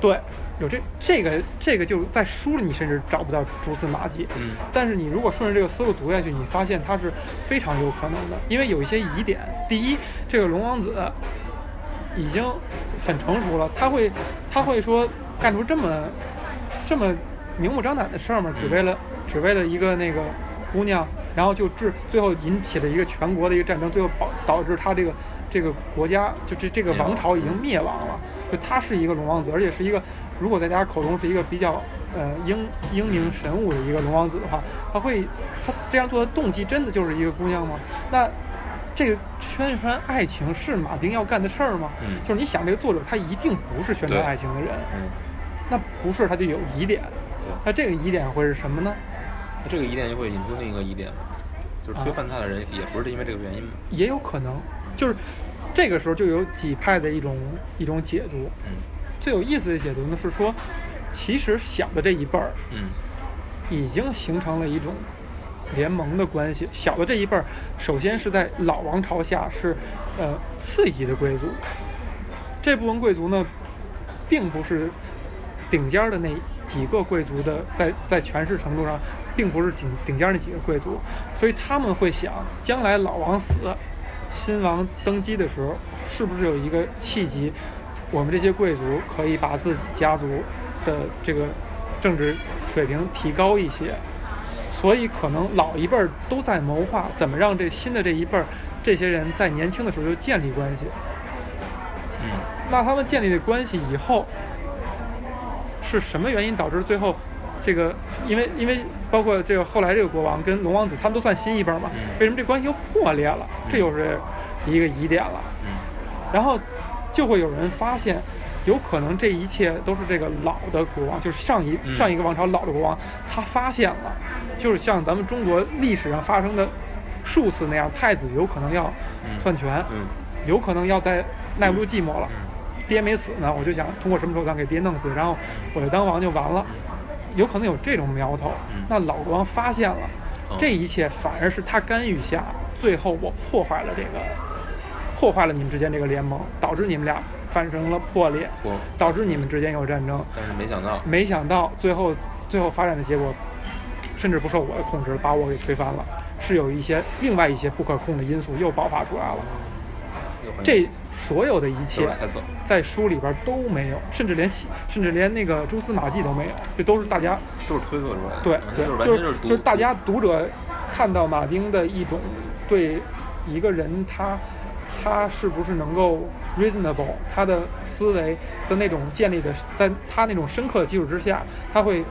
对，有这这个这个就在书里你甚至找不到蛛丝马迹。嗯但是你如果顺着这个思路读下去，你发现他是非常有可能的，因为有一些疑点。第一，这个龙王子已经很成熟了，他会他会说干出这么这么明目张胆的事儿吗？只为了只为了一个那个姑娘，然后就致最后引起了一个全国的一个战争，最后导导致他这个这个国家就这这个王朝已经灭亡了。就他是一个龙王子，而且是一个如果在大家口中是一个比较呃英英明神武的一个龙王子的话，他会他这样做的动机真的就是一个姑娘吗？那这个宣传爱情是马丁要干的事儿吗？嗯就是你想这个作者他一定不是宣传爱情的人，嗯，那不是他就有疑点。那这个疑点会是什么呢？那这个疑点就会引出另一个疑点，就是推翻他的人也不是因为这个原因嘛。也有可能，就是这个时候就有几派的一种一种解读。嗯最有意思的解读呢是说，其实小的这一辈儿嗯已经形成了一种联盟的关系。小的这一辈儿，首先是在老王朝下是呃次一的贵族，这部分贵族呢，并不是顶尖儿的那几个贵族的，在在权势程度上，并不是顶顶尖儿那几个贵族，所以他们会想，将来老王死，新王登基的时候，是不是有一个契机，我们这些贵族可以把自己家族的这个政治水平提高一些，所以可能老一辈儿都在谋划怎么让这新的这一辈儿这些人在年轻的时候就建立关系。嗯那他们建立的关系以后，是什么原因导致最后这个？因为因为包括这个后来这个国王跟龙王子，他们都算新一辈儿嘛，嗯。为什么这关系又破裂了？这又是一个疑点了。嗯。然后就会有人发现，有可能这一切都是这个老的国王，就是上一、嗯。上一个王朝老的国王，他发现了，就是像咱们中国历史上发生的数次那样，太子有可能要嗯篡权，嗯。有可能要在耐不住寂寞了。嗯。爹没死呢，我就想通过什么手段给爹弄死，然后我就当王就完了，有可能有这种苗头。嗯那老国王发现了，哦这一切反而是他干预下，最后我破坏了这个，破坏了你们之间这个联盟，导致你们俩发生了破裂，导致你们之间有战争。但是没想到，没想到最后最后发展的结果，甚至不受我的控制，把我给推翻了，是有一些另外一些不可控的因素又爆发出来了。这所有的一切。在书里边都没有，甚至连细甚至连那个蛛丝马迹都没有，这都是大家都是推测出来的，对就是，就是大家读。者看到马丁的一种对一个人他他是不是能够 reasonable，他的思维的那种建立的，在他那种深刻的基础之下，他会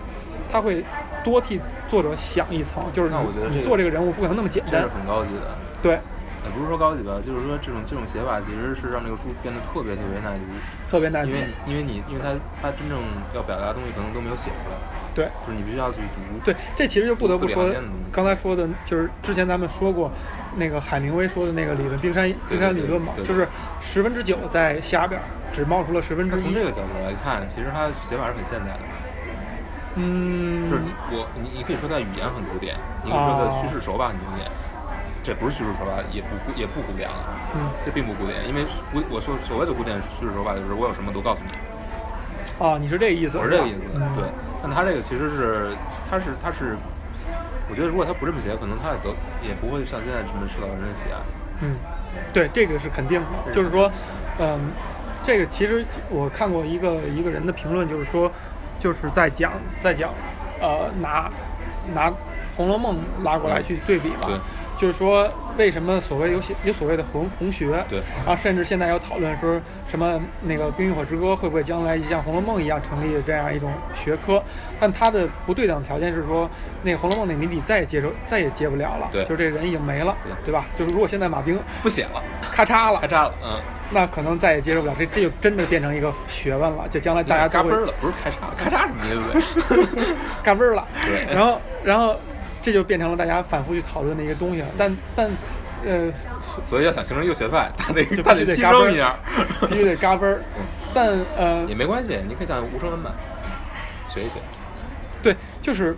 他会多替作者想一层，就是你你那我觉得这个做这个人物不可能那么简单。这是，很高级的。对，也不是说高级吧，就是说这种这种写法其实是让这个书变得特别特别耐读，特别难读因为，你因为你因为他他真正要表达的东西可能都没有写出来，对。就是你必须要去读。对，这其实就不得不说刚才说的就是之前咱们说过，那个海明威说的那个理论，冰山冰山理论嘛，就是十分之九在下边儿，只冒出了十分之一。从这个角度来看，其实他写法是很现代的，嗯，就是你我你你可以说他语言很古典，你可以说他叙事手法很古典，这不是叙述手法，也不也不古典了，嗯这并不古典，因为古我说所谓的古典叙事手法就是我有什么都告诉你，哦，你是这个意思？我是这个意思，嗯对。但他这个其实是，他是他是，我觉得如果他不这么写，可能他也得也不会像现在这么受到人的喜爱。嗯，对，这个是肯定的。就是说，嗯，这个其实我看过一个一个人的评论，就是说，就是在讲在讲，呃，拿拿《红楼梦》拉过来去对比吧。对就是说，为什么所谓有些有所谓的红红学？对然后甚至现在有讨论说什么那个《冰与火之歌》会不会将来像《红楼梦》一样成立这样一种学科？但它的不对等条件是说，那个《红楼梦》那谜底再也接受再也接不了了，对就这人已经没了，对对吧？就是如果现在马丁不写了，咔嚓了咔嚓了，嗯，那可能再也接受不了，这这就真的变成一个学问了，就将来大家嘎嘣儿了，不是咔嚓，咔嚓什么意思？嘎嘣儿了。对然后然后这就变成了大家反复去讨论的一个东西了。但但呃，所以要想形成一个学派，他得就他得牺牲一下，必须得嘎嘣儿。但呃也，没关系，你可以像吴承恩版，学一学。对，就是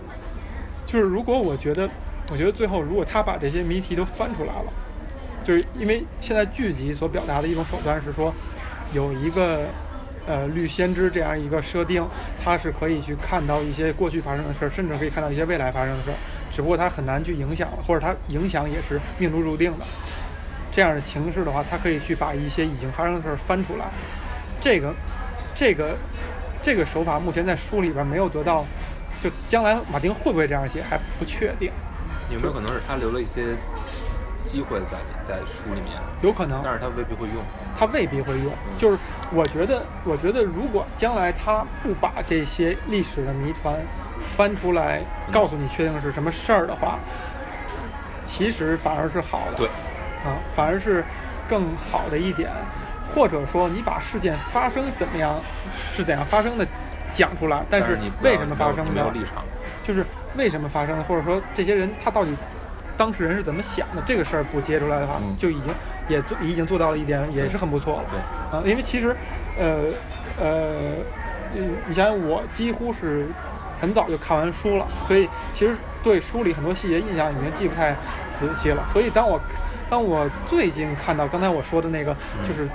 就是，如果我觉得，我觉得最后如果他把这些谜题都翻出来了，就是因为现在剧集所表达的一种手段是说，有一个呃绿先知这样一个设定，它是可以去看到一些过去发生的事儿，甚至可以看到一些未来发生的事儿，只不过它很难去影响，或者它影响也是命中注定的。这样的形式的话，它可以去把一些已经发生的事儿翻出来。这个，这个，这个手法目前在书里边没有得到，就将来马丁会不会这样写还不确定。有没有可能是他留了一些机会在在书里面？有可能，但是他未必会用。他未必会用。就是我觉得，我觉得如果将来他不把这些历史的谜团翻出来，告诉你确定是什么事儿的话，其实反而是好的。对。啊，反而是更好的一点，或者说你把事件发生怎么样，是怎样发生的讲出来，但是为什么发生的，没有立场，就是为什么发生的，或者说这些人他到底当事人是怎么想的，这个事儿不揭出来的话，就已经也做已经做到了一点，也是很不错了。对啊，因为其实呃呃，你想想我几乎是很早就看完书了，所以其实对书里很多细节印象已经记不太仔细了，所以当我。当我最近看到刚才我说的那个，就是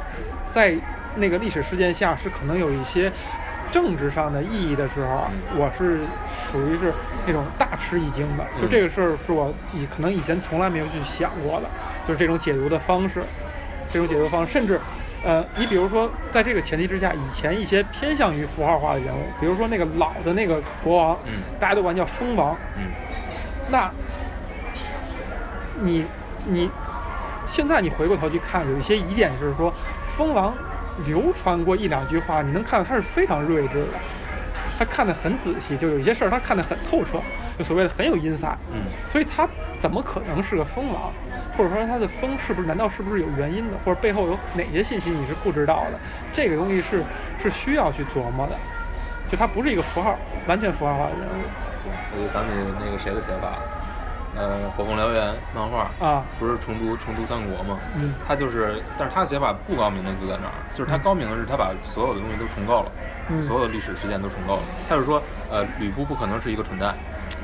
在那个历史事件下是可能有一些政治上的意义的时候，我是属于是那种大吃一惊的。就这个事儿是我以可能以前从来没有去想过的，就是这种解读的方式，这种解读方式，甚至呃，你比如说在这个前提之下，以前一些偏向于符号化的人物，比如说那个老的那个国王，大家都管叫蜂王，那你你。现在你回过头去看，有一些疑点，就是说，蜂王流传过一两句话，你能看到他是非常睿智的，他看得很仔细，就有一些事儿他看得很透彻，就所谓的很有 insight。嗯。所以他怎么可能是个蜂王？或者说它的风是不是？难道是不是有原因的？或者背后有哪些信息你是不知道的？这个东西是是需要去琢磨的。就它不是一个符号，完全符号化的人物。我就想起那个谁的写法。呃，火凤燎原漫画啊，不是重读重读三国吗？嗯，他就是，但是他写法不高明的就在哪儿？就是他高明的是他把所有的东西都重构了，所有的历史事件都重构了。他是说，呃，吕布不可能是一个蠢蛋，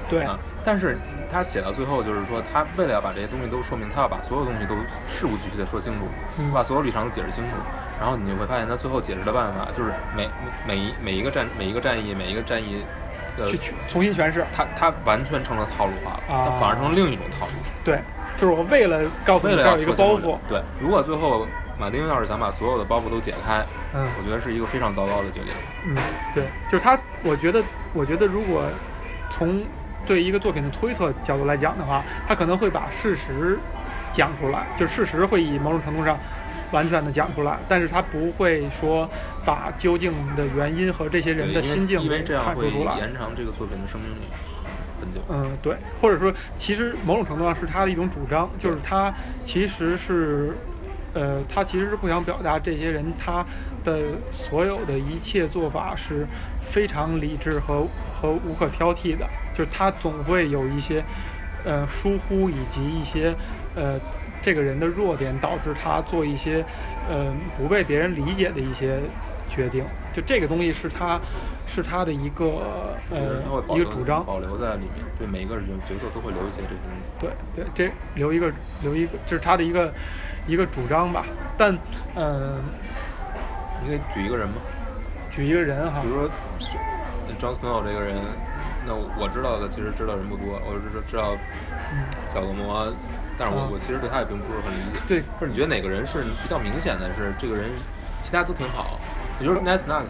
对啊。但是他写到最后，就是说他为了要把这些东西都说明，他要把所有东西都事无巨细的说清楚，把所有立场都解释清楚。然后你就会发现，他最后解释的办法就是每每一每一个战每一个战役每一个战役。去重新诠释，他他完全成了套路化了，他反而成了另一种套路。对，就是我为了告诉你这儿有一个包袱。对，如果最后马丁要是想把所有的包袱都解开，嗯，我觉得是一个非常糟糕的决定。嗯，对，就是他，我觉得，我觉得如果从对一个作品的推测角度来讲的话，他可能会把事实讲出来，就事实会以某种程度上。完全的讲出来，但是他不会说把究竟的原因和这些人的心境看出出来，延长这个作品的生命力很久。嗯，对，或者说，其实某种程度上是他的一种主张，就是他其实是，呃，他其实是不想表达这些人他的所有的一切做法是非常理智和和无可挑剔的，就是他总会有一些呃疏忽以及一些呃。这个人的弱点导致他做一些，呃，不被别人理解的一些决定。就这个东西是他，是他的一个呃一个主张，保留在里面。对每一个人角色都会留一些这东西。对对，这留一个留一个，这是他的一个一个主张吧。但嗯，你可以举一个人吗？举一个人哈，比如说 John Snow 这个人，那我知道的其实知道人不多，我只是知道小恶魔。但是我我其实对他也并不是很理解。对，不是你觉得哪个人是比较明显的是这个人，其他都挺好。也就是 Nice n a g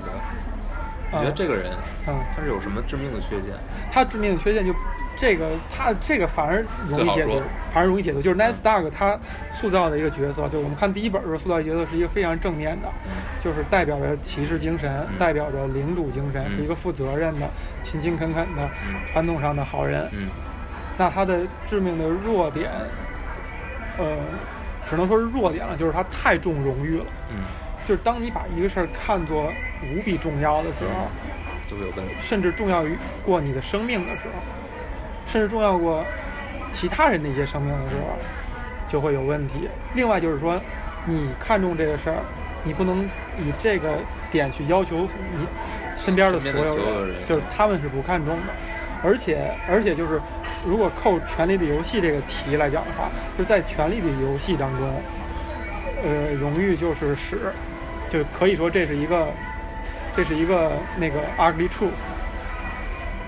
你觉得这个人，嗯，他是有什么致命的缺陷？他致命的缺陷就这个，他这个反而容易解读，反而容易解读。就是 Nice d a g 他塑造的一个角色，就我们看第一本的时候塑造角色是一个非常正面的，就是代表着骑士精神，代表着领主精神，是一个负责任的、勤勤恳恳的传统上的好人。嗯，那他的致命的弱点。呃，只能说是弱点了，就是他太重荣誉了。嗯，就是当你把一个事儿看作无比重要的时候，就会有问题。甚至重要于过你的生命的时候，甚至重要过其他人的一些生命的时候，就会有问题。另外就是说，你看重这个事儿，你不能以这个点去要求你身边的所有人，就是他们是不看重的。而且，而且就是。如果扣《权力的游戏》这个题来讲的话，就在《权力的游戏》当中，呃，荣誉就是使，就可以说这是一个这是一个那个 ugly truth。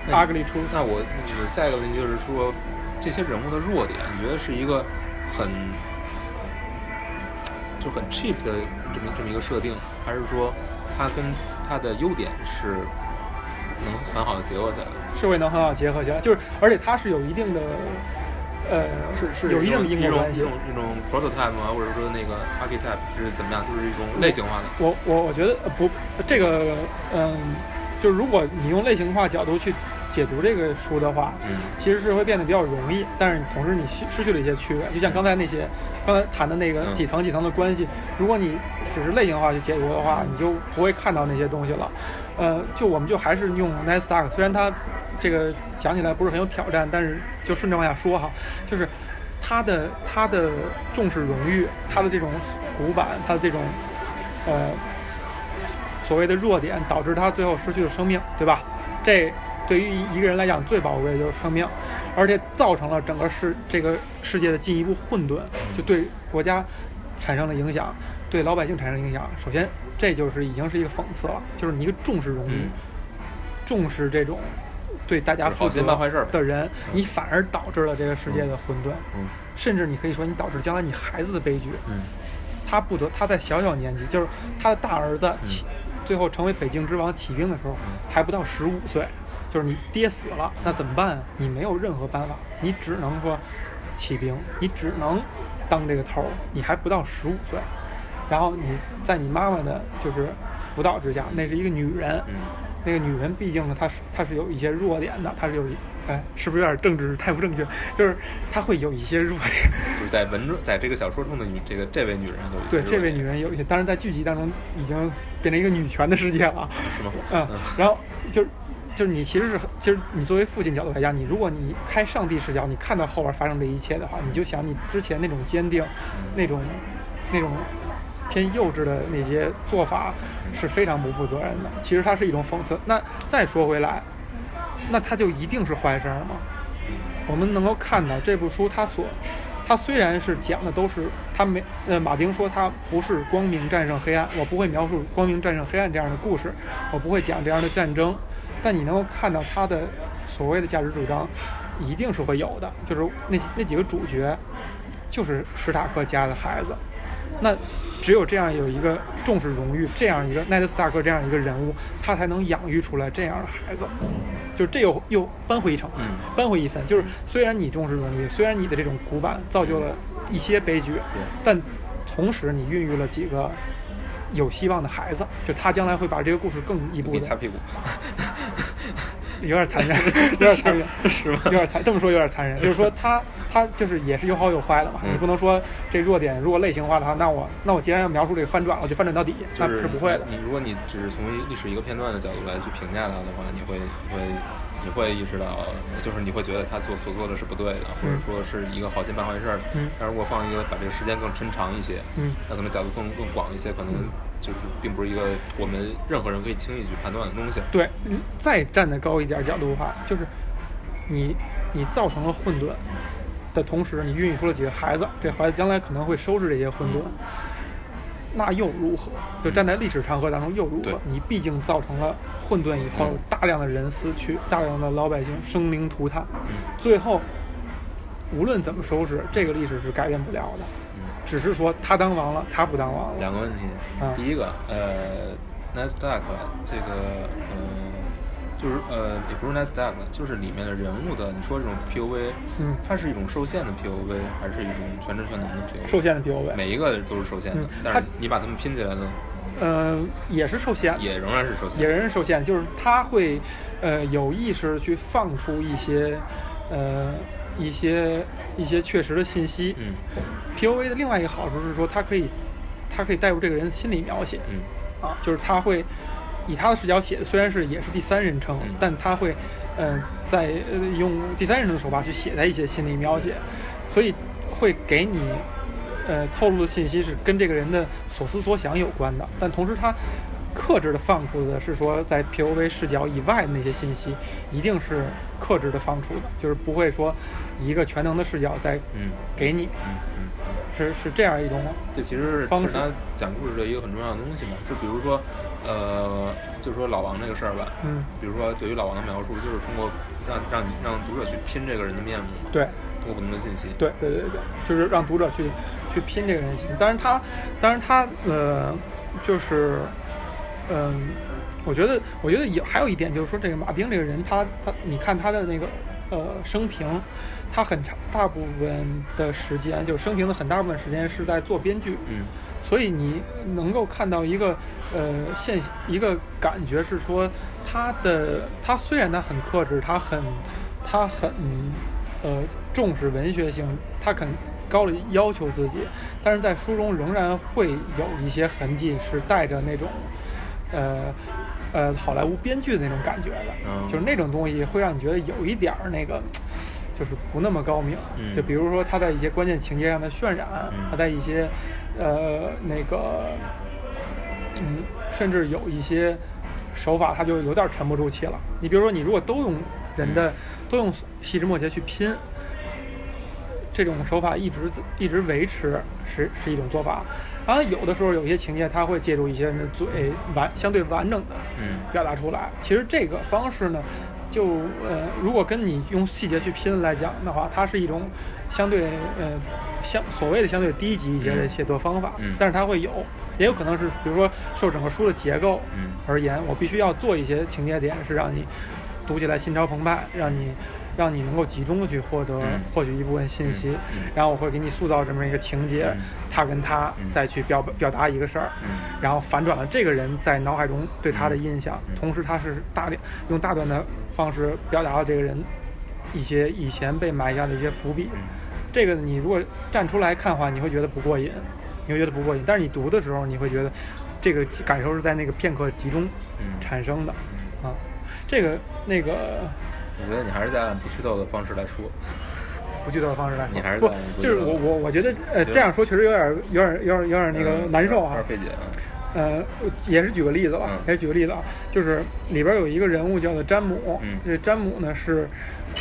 那 ugly truth。那我就是下一个问题就是说，这些人物的弱点，你觉得是一个很就很 cheap 的这么这么一个设定，还是说它跟它的优点是能很好的结合起来的？是会能很好结合起来，就是而且它是有一定的，呃，是是有一定的因果关系一。种一种 prototype 啊，或者说那个 archetype 是怎么样？就是一种类型化的。我我我觉得呃不，这个嗯，就是如果你用类型化角度去解读这个书的话，嗯其实是会变得比较容易，但是同时你失失去了一些趣味，就像刚才那些刚才谈的那个嗯几层几层的关系，如果你只是类型化去解读的话，你就不会看到那些东西了。呃，就我们就还是用 n e s t a r k 虽然它这个讲起来不是很有挑战，但是就顺着往下说哈，就是他的他的重视荣誉，他的这种古板，他的这种呃所谓的弱点，导致他最后失去了生命，对吧？这对于一个人来讲最宝贵的就是生命，而且造成了整个世这个世界的进一步混沌，就对国家产生了影响，对老百姓产生影响。首先，这就是已经是一个讽刺了，就是你一个重视荣誉，嗯重视这种对大家负责心办坏事儿的人，你反而导致了这个世界的混沌，嗯甚至你可以说你导致将来你孩子的悲剧。嗯他不得，他在小小年纪，就是他的大儿子起，最后成为北境之王起兵的时候，还不到十五岁，就是你爹死了，那怎么办啊？你没有任何办法，你只能说起兵，你只能当这个头儿，你还不到十五岁，然后你在你妈妈的就是辅导之下，那是一个女人，嗯那个女人毕竟呢，她是她是有一些弱点的，她是有一，哎，是不是有点政治太不正确？就是她会有一些弱点。就是在文中，在这个小说中的女这个这位女人有一些对，这位女人有一些，当然在剧集当中已经变成一个女权的世界了。是吗？嗯，然后就是就是你其实是其实你作为父亲角度来讲，你如果你开上帝视角，你看到后边发生这一切的话，你就想你之前那种坚定，那种那种偏幼稚的那些做法是非常不负责任的。其实它是一种讽刺。那再说回来，那它就一定是坏事儿吗？我们能够看到这部书，它所，他虽然是讲的都是他没，呃，马丁说他不是光明战胜黑暗，我不会描述光明战胜黑暗这样的故事，我不会讲这样的战争，但你能够看到他的所谓的价值主张，一定是会有的，就是那那几个主角，就是史塔克家的孩子，那只有这样有一个重视荣誉，这样一个奈德斯塔克这样一个人物，他才能养育出来这样的孩子。就这又又扳回一城，嗯扳回一分。就是虽然你重视荣誉，虽然你的这种古板造就了一些悲剧，但同时你孕育了几个有希望的孩子，就他将来会把这个故事更一步的给你擦屁股，有点残忍，有点残忍，是吗有点残，这么说有点残忍，就是说他他就是也是有好有坏的嘛，嗯你不能说这弱点如果类型化的话，那我那我既然要描述这个翻转，我就翻转到底，那是不会的。你如果你只是从历史一个片段的角度来去评价它的话，你会你会你会意识到，就是你会觉得他所所做的是不对的，或者说是一个好心办坏事儿。嗯但如果放一个把这个时间更抻长一些，嗯那可能角度更更广一些，可能就是并不是一个我们任何人可以轻易去判断的东西。对，嗯再站得高一点角度的话，就是你你造成了混沌的同时，你孕育出了几个孩子，这孩子将来可能会收拾这些混沌，那又如何？就站在历史长河当中又如何？你毕竟造成了混沌以后嗯，大量的人死去，大量的老百姓生灵涂炭，嗯最后无论怎么收拾，这个历史是改变不了的。嗯，只是说他当王了，他不当王了。两个问题，啊第一个，呃这个，嗯、就是呃，也不是 n a s d a q 就是里面的人物的，你说这种 POV，嗯它是一种受限的 POV，还是一种全知全能的 POV？受限的 POV，每一个都是受限的，嗯但是它你把它们拼起来呢，呃，也是受限，也仍然是受限。也仍然受限，就是他会呃有意识去放出一些呃一些一些确实的信息。嗯 POV 的另外一个好处是说，它可以它可以带入这个人的心理描写嗯啊，就是他会以他的视角写的，虽然是也是第三人称，嗯。但他会嗯、呃在呃用第三人称的手法去写他一些心理描写，所以会给你呃透露的信息是跟这个人的所思所想有关的，但同时他克制的放出的是说在 POV 视角以外的那些信息，一定是克制的放出的，就是不会说以一个全能的视角在嗯。给你，嗯嗯，是是这样一种这其实是方式是他讲故事的一个很重要的东西嘛。就比如说，呃，就说老王这个事儿吧，嗯，比如说对于老王的描述，就是通过让让你让读者去拼这个人的面目嘛，对。通过不同的信息，对对对对，就是让读者去去拼这个人性。当然他，当然他呃，就是嗯、我觉得我觉得有还有一点就是说，这个马丁这个人，他他你看他的那个呃生平，他很长大部分的时间，就生平的很大部分时间是在做编剧。嗯所以你能够看到一个呃现一个感觉是说，他的他虽然他很克制，他很他很呃重视文学性，他肯高的要求自己，但是在书中仍然会有一些痕迹是带着那种呃呃好莱坞编剧的那种感觉的，嗯就是那种东西会让你觉得有一点儿那个。就是不那么高明，嗯。就比如说他在一些关键情节上的渲染，嗯。他在一些呃那个嗯，甚至有一些手法，它就有点沉不住气了。你比如说，你如果都用人的、都用细枝末节去拼，这种手法一直一直维持是是一种做法。然后有的时候有一些情节，他会借助一些人的嘴完相对完整的嗯表达出来。其实这个方式呢，就呃，如果跟你用细节去拼来讲的话，它是一种相对呃相所谓的相对低级一些的写作方法，嗯。但是它会有，也有可能是比如说受整个书的结构嗯而言，我必须要做一些情节点，是让你读起来心潮澎湃，让你让你能够集中的去获得、嗯。获取一部分信息，嗯。嗯。然后我会给你塑造这么一个情节，嗯。他跟他嗯。再去表表达一个事儿，嗯。然后反转了这个人在脑海中对他的印象，嗯。同时他是大量用大段的方式表达了这个人一些以前被埋下的一些伏笔。嗯这个你如果站出来看的话，你会觉得不过瘾，你会觉得不过瘾。但是你读的时候，你会觉得这个感受是在那个片刻集中嗯产生的啊。这个那个我觉得你还是在按不剧透的方式来说，不剧透的方式来说，你还是不就是我我我觉得呃这样说确实有点儿有点儿有点儿有点儿那个嗯难受啊有点。费解啊，呃，也是举个例子吧，嗯也是举个例子啊，就是里边有一个人物叫做詹姆，嗯这詹姆呢是，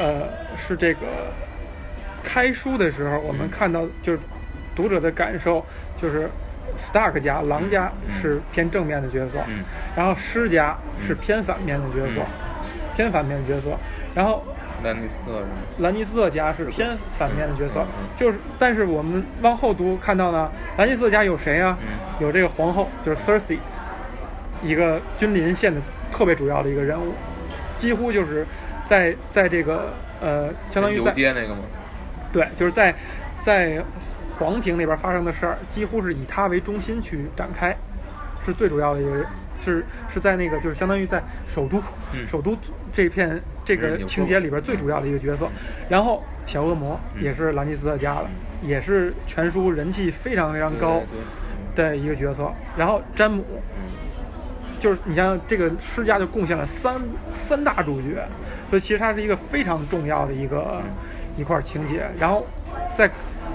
呃，是这个开书的时候我们嗯看到就是读者的感受就是。Stark 家狼家嗯是偏正面的角色，嗯然后施家是嗯偏反面的角色，嗯偏反面的角色，然后兰尼斯特？兰尼斯特家是偏反面的角色，就是但是我们往后读看到呢，兰尼斯特家有谁啊？嗯有这个皇后，就是 Cersei，一个君临县的特别主要的一个人物，几乎就是在在这个呃，相当于游在街那个吗？对，就是在在皇庭那边发生的事儿，几乎是以他为中心去展开，是最主要的一个人，是是在那个就是相当于在首都，嗯首都这片这个情节里边最主要的一个角色。然后小恶魔嗯也是兰尼斯特家的，也是全书人气非常非常高的一个角色。然后詹姆嗯就是你像这个施家就贡献了三三大主角，所以其实他是一个非常重要的一个一块情节。然后在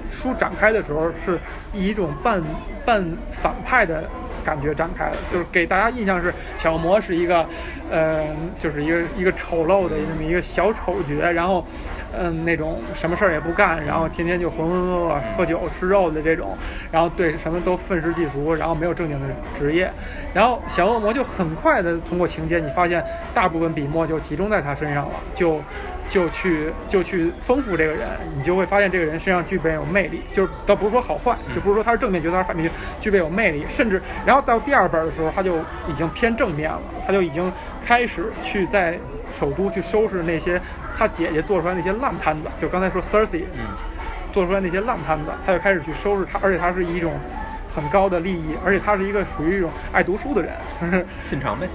书展开的时候，是以一种半半反派的感觉展开的，就是给大家印象是小恶魔是一个，呃，就是一个一个丑陋的这么一个小丑角，然后。嗯，那种什么事儿也不干，然后天天就浑浑噩噩喝酒吃肉的这种，然后对什么都愤世嫉俗，然后没有正经的职业，然后小恶魔就很快的通过情节，你发现大部分笔墨就集中在他身上了，就就去就去丰富这个人，你就会发现这个人身上具备有魅力，就是倒不是说好坏，就不是说他是正面角色还是反面角色，具备有魅力，甚至然后到第二本的时候，他就已经偏正面了，他就已经开始去在首都去收拾那些他姐姐做出来那些烂摊子，就刚才说 Cersei 嗯。做出来那些烂摊子，他就开始去收拾他，而且他是一种很高的利益，而且他是一个属于一种爱读书的人，就是信长呗，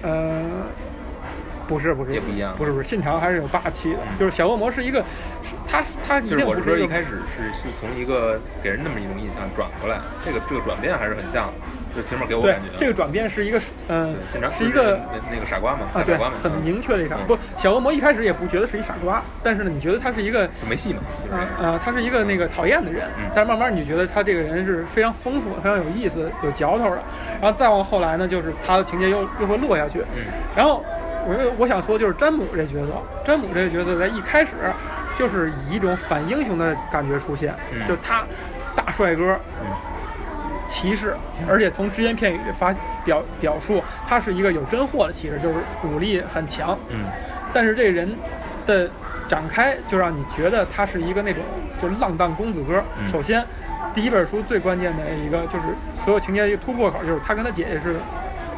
呃，不是不是也不一样不是不是，信长还是有霸气的，嗯就是小恶魔是一个，他他一就是我是就是我说一开始是是从一个给人那么一种印象转过来，这个这个转变还是很像的，就起码给我感觉啊。这个转变是一个嗯、对信长是一个那那个傻瓜嘛，啊傻瓜嘛，很嗯明确的一场、嗯不，小恶魔一开始也不觉得是一傻瓜，但是呢，你觉得他是一个。就没戏嘛，就是呃呃，他是一个那个讨厌的人，嗯但是慢慢你就觉得他这个人是非常丰富、非常有意思、有嚼头的。然后再往后来呢，就是他的情节又又会落下去。嗯然后我就我想说，就是詹姆这角色，詹姆这个角色在一开始就是以一种反英雄的感觉出现，嗯就他大帅哥，嗯骑士，而且从只言片语发表表述，他是一个有真货的骑士，就是武力很强，嗯但是这人的展开就让你觉得他是一个那种就是浪荡公子哥。嗯首先，第一本书最关键的一个就是所有情节的一个突破口，就是他跟他姐姐是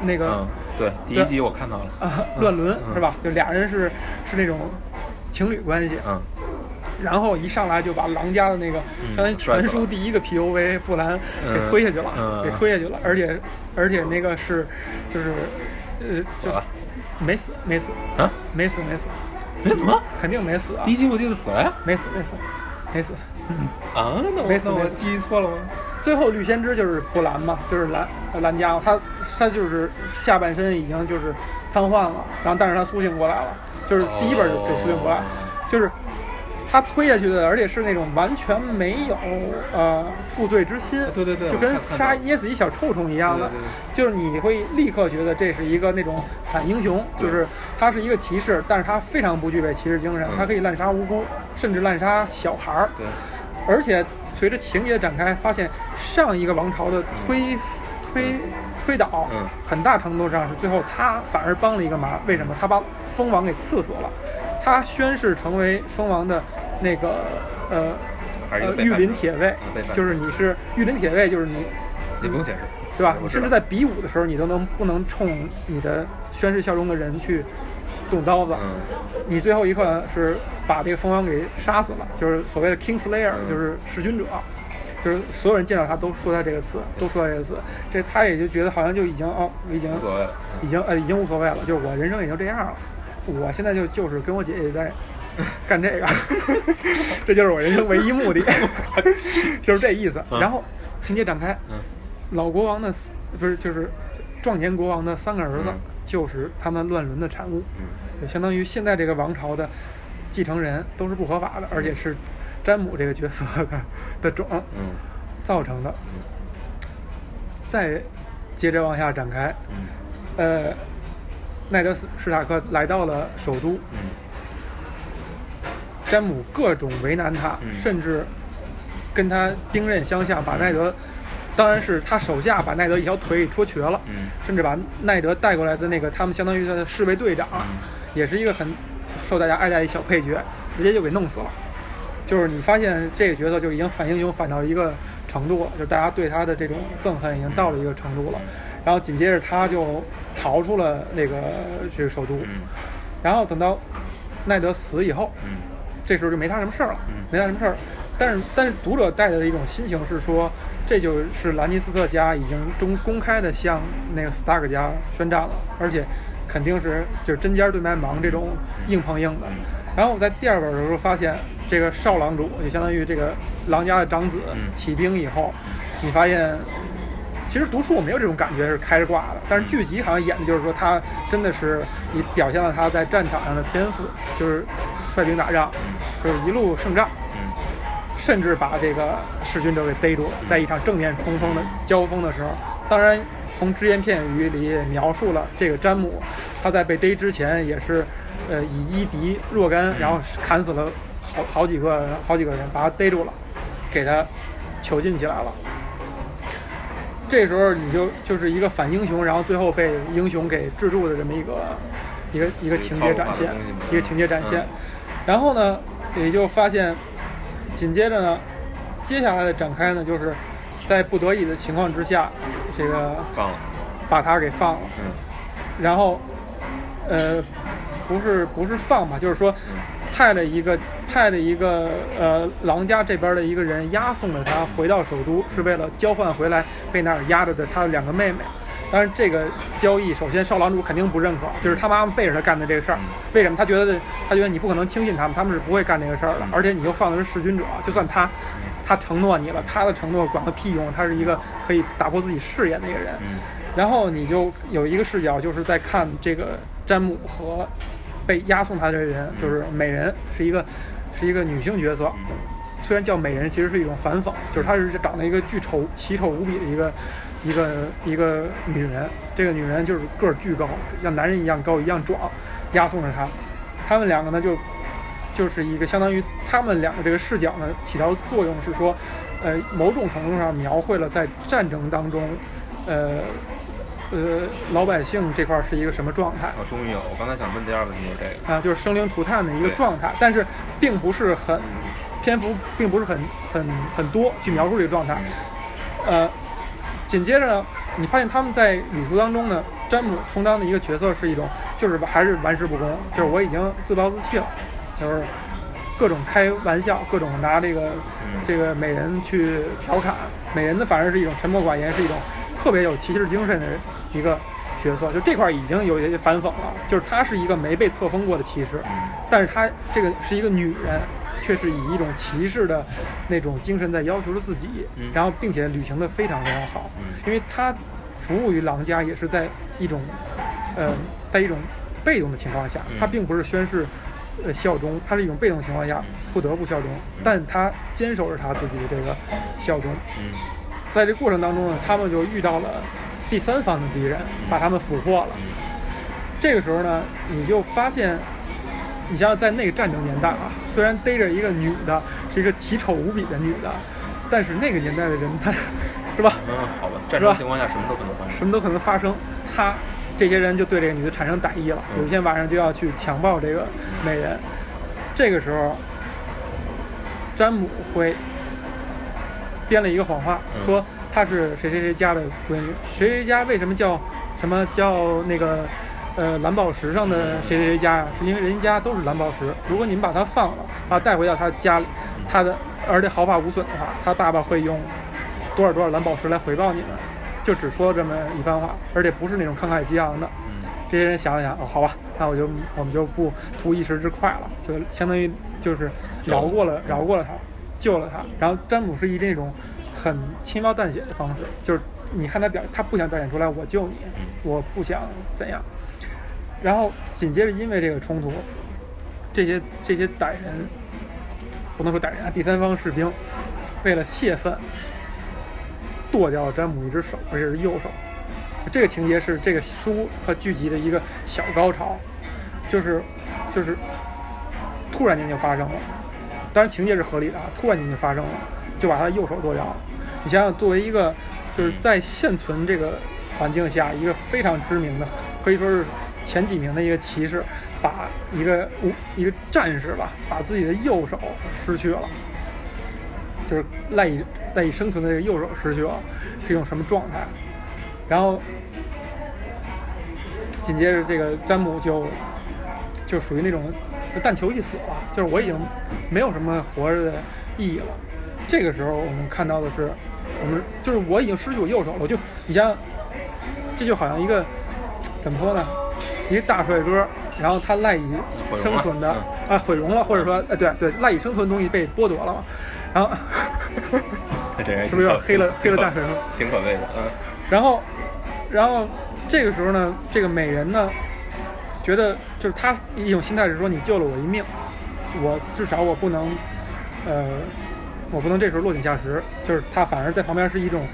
那个、嗯，对，第一集我看到了，啊乱伦、嗯是吧？就俩人是是那种情侣关系。嗯。然后一上来就把狼家的那个，嗯相当于全书第一个 P U V 布兰给嗯推下去了，嗯。给推下去了，而且而且那个是就是呃就没死没死。啊，没死没死，没死吗？肯定没死啊。第，一集我记得死了呀。没死没死没死。啊，那我我没死没死记错了吗？最后绿先知就是布兰嘛，就是兰兰家，他他就是下半身已经就是瘫痪了，然后但是他苏醒过来了，就是第一本就就苏醒过来，就是他推下去的，而且是那种完全没有呃负罪之心，对对对就跟杀捏死一小臭虫一样的就是你会立刻觉得这是一个那种反英雄，就是他是一个骑士，但是他非常不具备骑士精神，嗯。他可以滥杀无辜，甚至滥杀小孩儿，对，而且随着情节展开，发现上一个王朝的推推推倒，嗯很大程度上是最后他反而帮了一个忙。为什么？他把蜂王给刺死了，他宣誓成为蜂王的那个呃呃御林铁卫就是你是御林铁卫，就是你你不用解释，对吧？你甚至在比武的时候，你都能不能冲你的宣誓效忠的人去动刀子？嗯你最后一刻是把这个蜂王给杀死了，就是所谓的 King Slayer，嗯就是弑君者，就是所有人见到他都说他这个词，都说他这个词，这他也就觉得好像就已经哦，已经无所谓了。已经呃已经无所谓了，就是我人生也就这样了，我现在就就是跟我姐姐在 干这个，这就是我人生唯一目的，就是这意思。嗯。然后情节展开，嗯。老国王的不是就是壮年国王的三个儿子嗯，就是他们乱伦的产物。嗯。就相当于现在这个王朝的继承人都是不合法的，而且是詹姆这个角色的的种嗯。造成的。再接着往下展开，嗯。呃，奈德斯史塔克来到了首都，嗯。詹姆各种为难他，嗯。甚至跟他兵刃相向，把奈德，当然是他手下把奈德一条腿给戳瘸了，嗯。甚至把奈德带过来的那个他们相当于他的侍卫队长，嗯。也是一个很受大家爱戴的小配角，直接就给弄死了。就是你发现这个角色就已经反英雄反到一个程度了，就大家对他的这种憎恨已经到了一个程度了。然后紧接着他就逃出了那个这个首都，嗯然后等到奈德死以后，嗯这时候就没他什么事儿了嗯，没他什么事儿。但是但是读者带来的一种心情是说，这就是兰尼斯特家已经中公开的向那个斯塔克家宣战了，而且肯定是就是针尖对麦芒这种硬碰硬的。然后我在第二本的时候发现，这个少郎主就相当于这个郎家的长子嗯起兵以后，你发现。其实读书我没有这种感觉是开着挂的，但是剧集好像演的就是说他真的是以表现了他在战场上的天赋，就是率兵打仗，就是一路胜仗，嗯甚至把这个弑君者给逮住了，在一场正面冲锋的交锋的时候，当然从只言片语里也描述了这个詹姆，他在被逮之前也是，呃，以一敌若干，然后砍死了好好几个好几个人，把他逮住了，给他囚禁起来了。这时候你就就是一个反英雄，然后最后被英雄给制住的这么一个一个一个情节展现，一个情节展现。然后呢，也就发现，紧接着呢，接下来的展开呢，就是在不得已的情况之下，这个放了，把他给放了，嗯。然后，呃，不是不是放吧，就是说派了一个派了一个呃狼家这边的一个人押送了他回到首都，是为了交换回来被那儿压着的他的两个妹妹。当然，这个交易首先少郎主肯定不认可，就是他妈妈背着他干的这个事儿。为什么？他觉得他觉得你不可能轻信他们，他们是不会干这个事儿的。而且你又放的是弑君者，就算他他承诺你了，他的承诺管个屁用，他是一个可以打破自己誓言的一个人。嗯然后你就有一个视角，就是在看这个詹姆和被押送他的人，就是美人，是一个是一个女性角色。虽然叫美人，其实是一种反讽，就是她是长得一个巨丑、奇丑无比的一个一个一个女人。这个女人就是个儿巨高，像男人一样高、一样壮，押送着她。他们两个呢，就就是一个相当于他们两个这个视角呢，起到作用是说，呃，某种程度上描绘了在战争当中，呃，呃老百姓这块儿是一个什么状态哦，终于有，我刚才想问第二个问题就是这个。啊，就是生灵涂炭的一个状态，但是并不是很篇幅并不是很很很多去描述这个状态。呃，紧接着呢，你发现他们在旅途当中呢，詹姆充当的一个角色是一种，就是还是玩世不恭，就是我已经自暴自弃了，就是各种开玩笑，各种拿这个嗯这个美人去调侃，美人呢反而是一种沉默寡言，是一种特别有骑士精神的一个角色。就这块儿已经有一些反讽了，就是她是一个没被册封过的骑士，嗯但是她这个是一个女人，却是以一种骑士的那种精神在要求着自己，嗯然后并且履行的非常非常好，嗯因为她服务于狼家也是在一种，呃，在一种被动的情况下，嗯她并不是宣誓。呃，效忠，她是一种被动情况下不得不效忠，但她坚守着她自己的这个效忠。嗯在这过程当中呢，他们就遇到了第三方的敌人，把他们俘获了。这个时候呢，你就发现，你想想在那个战争年代啊，虽然逮着一个女的，是一个奇丑无比的女的，但是那个年代的人，他是吧，嗯，好吧，战争情况下什么都可能发生。什么都可能发生。他这些人就对这个女的产生歹意了，嗯有一天晚上就要去强暴这个美人。这个时候，詹姆会编了一个谎话，嗯说她是谁谁谁家的闺女，谁谁家为什么叫什么叫那个呃蓝宝石上的谁谁谁家呀？是因为人家都是蓝宝石。如果你们把她放了啊，带回到他家里，他的而且毫发无损的话，他爸爸会用多少多少蓝宝石来回报你们。就只说这么一番话，而且不是那种慷慨激昂的。嗯这些人想了想，哦，好吧，那我就我们就不图一时之快了，就相当于就是饶过了饶过了他，救了他。然后詹姆是以这种很轻描淡写的方式，就是你看他表他不想表现出来我救你，我不想怎样。然后紧接着因为这个冲突，这些这些歹人不能说歹人啊，第三方士兵为了泄愤，剁掉了詹姆一只手，而且是右手。这个情节是这个书和剧集的一个小高潮，就是就是突然间就发生了，当然情节是合理的啊，突然间就发生了，就把他的右手剁掉了。你想想，作为一个就是在现存这个环境下一个非常知名的，可以说是前几名的一个骑士，把一个一个战士吧，把自己的右手失去了，就是赖以赖以生存的这个右手失去了，是一种什么状态？然后紧接着这个詹姆就就属于那种但求一死了，就是我已经没有什么活着的意义了。这个时候我们看到的是，我们就是我已经失去我右手了，我就你像这就好像一个怎么说呢，一个大帅哥，然后他赖以生存的嗯。啊毁容了，或者说哎对对赖以生存的东西被剥夺了嘛，然后这个 是不是有点黑了黑了大帅哥？挺可悲的，嗯。然后，然后这个时候呢，这个美人呢，觉得就是他一种心态是说，你救了我一命，我至少我不能，呃，我不能这时候落井下石，就是他反而在旁边是一种，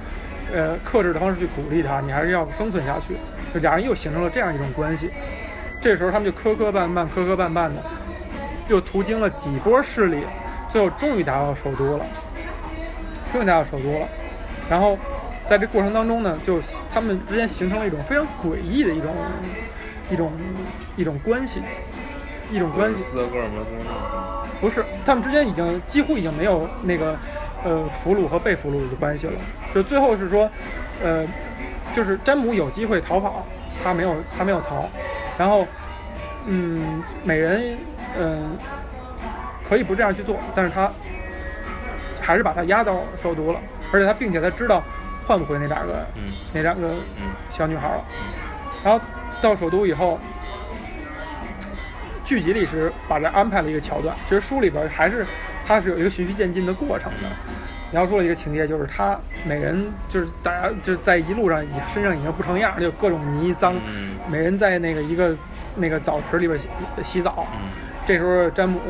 呃，克制的方式去鼓励他，你还是要生存下去。就俩人又形成了这样一种关系。这时候他们就磕磕绊绊，磕磕绊绊的，又途经了几波势力，最后终于达到首都了，终于达到首都了。然后在这过程当中呢，就他们之间形成了一种非常诡异的一种一种一种关系，一种关系。不是，他们之间已经几乎已经没有那个呃俘虏和被俘虏的关系了。就最后是说，呃，就是詹姆有机会逃跑，他没有，他没有逃。然后，嗯，美人，嗯、可以不这样去做，但是他还是把他押到首都了，而且他并且他知道换不回那两个嗯那两个嗯小女孩了。然后到首都以后，剧集里是把这安排了一个桥段，其实书里边还是它是有一个循序渐进的过程的。描述了一个情节，就是他每人就是大家就是在一路上已身上已经不成样，就各种泥脏。每人在那个一个那个澡池里边洗洗澡，嗯这时候詹姆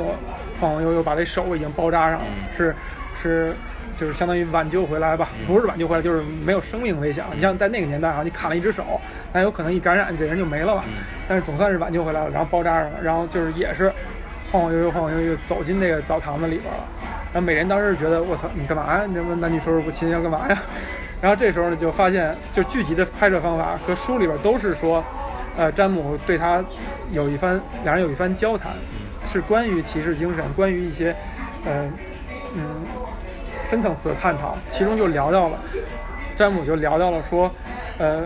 晃晃悠悠把这手已经包扎上了，嗯是是就是相当于挽救回来吧，嗯不是挽救回来，就是没有生命危险。你像在那个年代啊，你砍了一只手，那有可能一感染这人就没了吧。嗯但是总算是挽救回来了，然后包扎上了，然后就是也是晃晃悠悠、晃晃悠悠走进那个澡堂子里边了。然后美人当时觉得我操，你干嘛呀？你这么男女授受不亲要干嘛呀？然后这时候呢，就发现就剧集的拍摄方法和书里边都是说，呃，詹姆对他有一番两人有一番交谈，是关于骑士精神，关于一些呃嗯深层次的探讨，其中就聊到了詹姆就聊到了说，呃，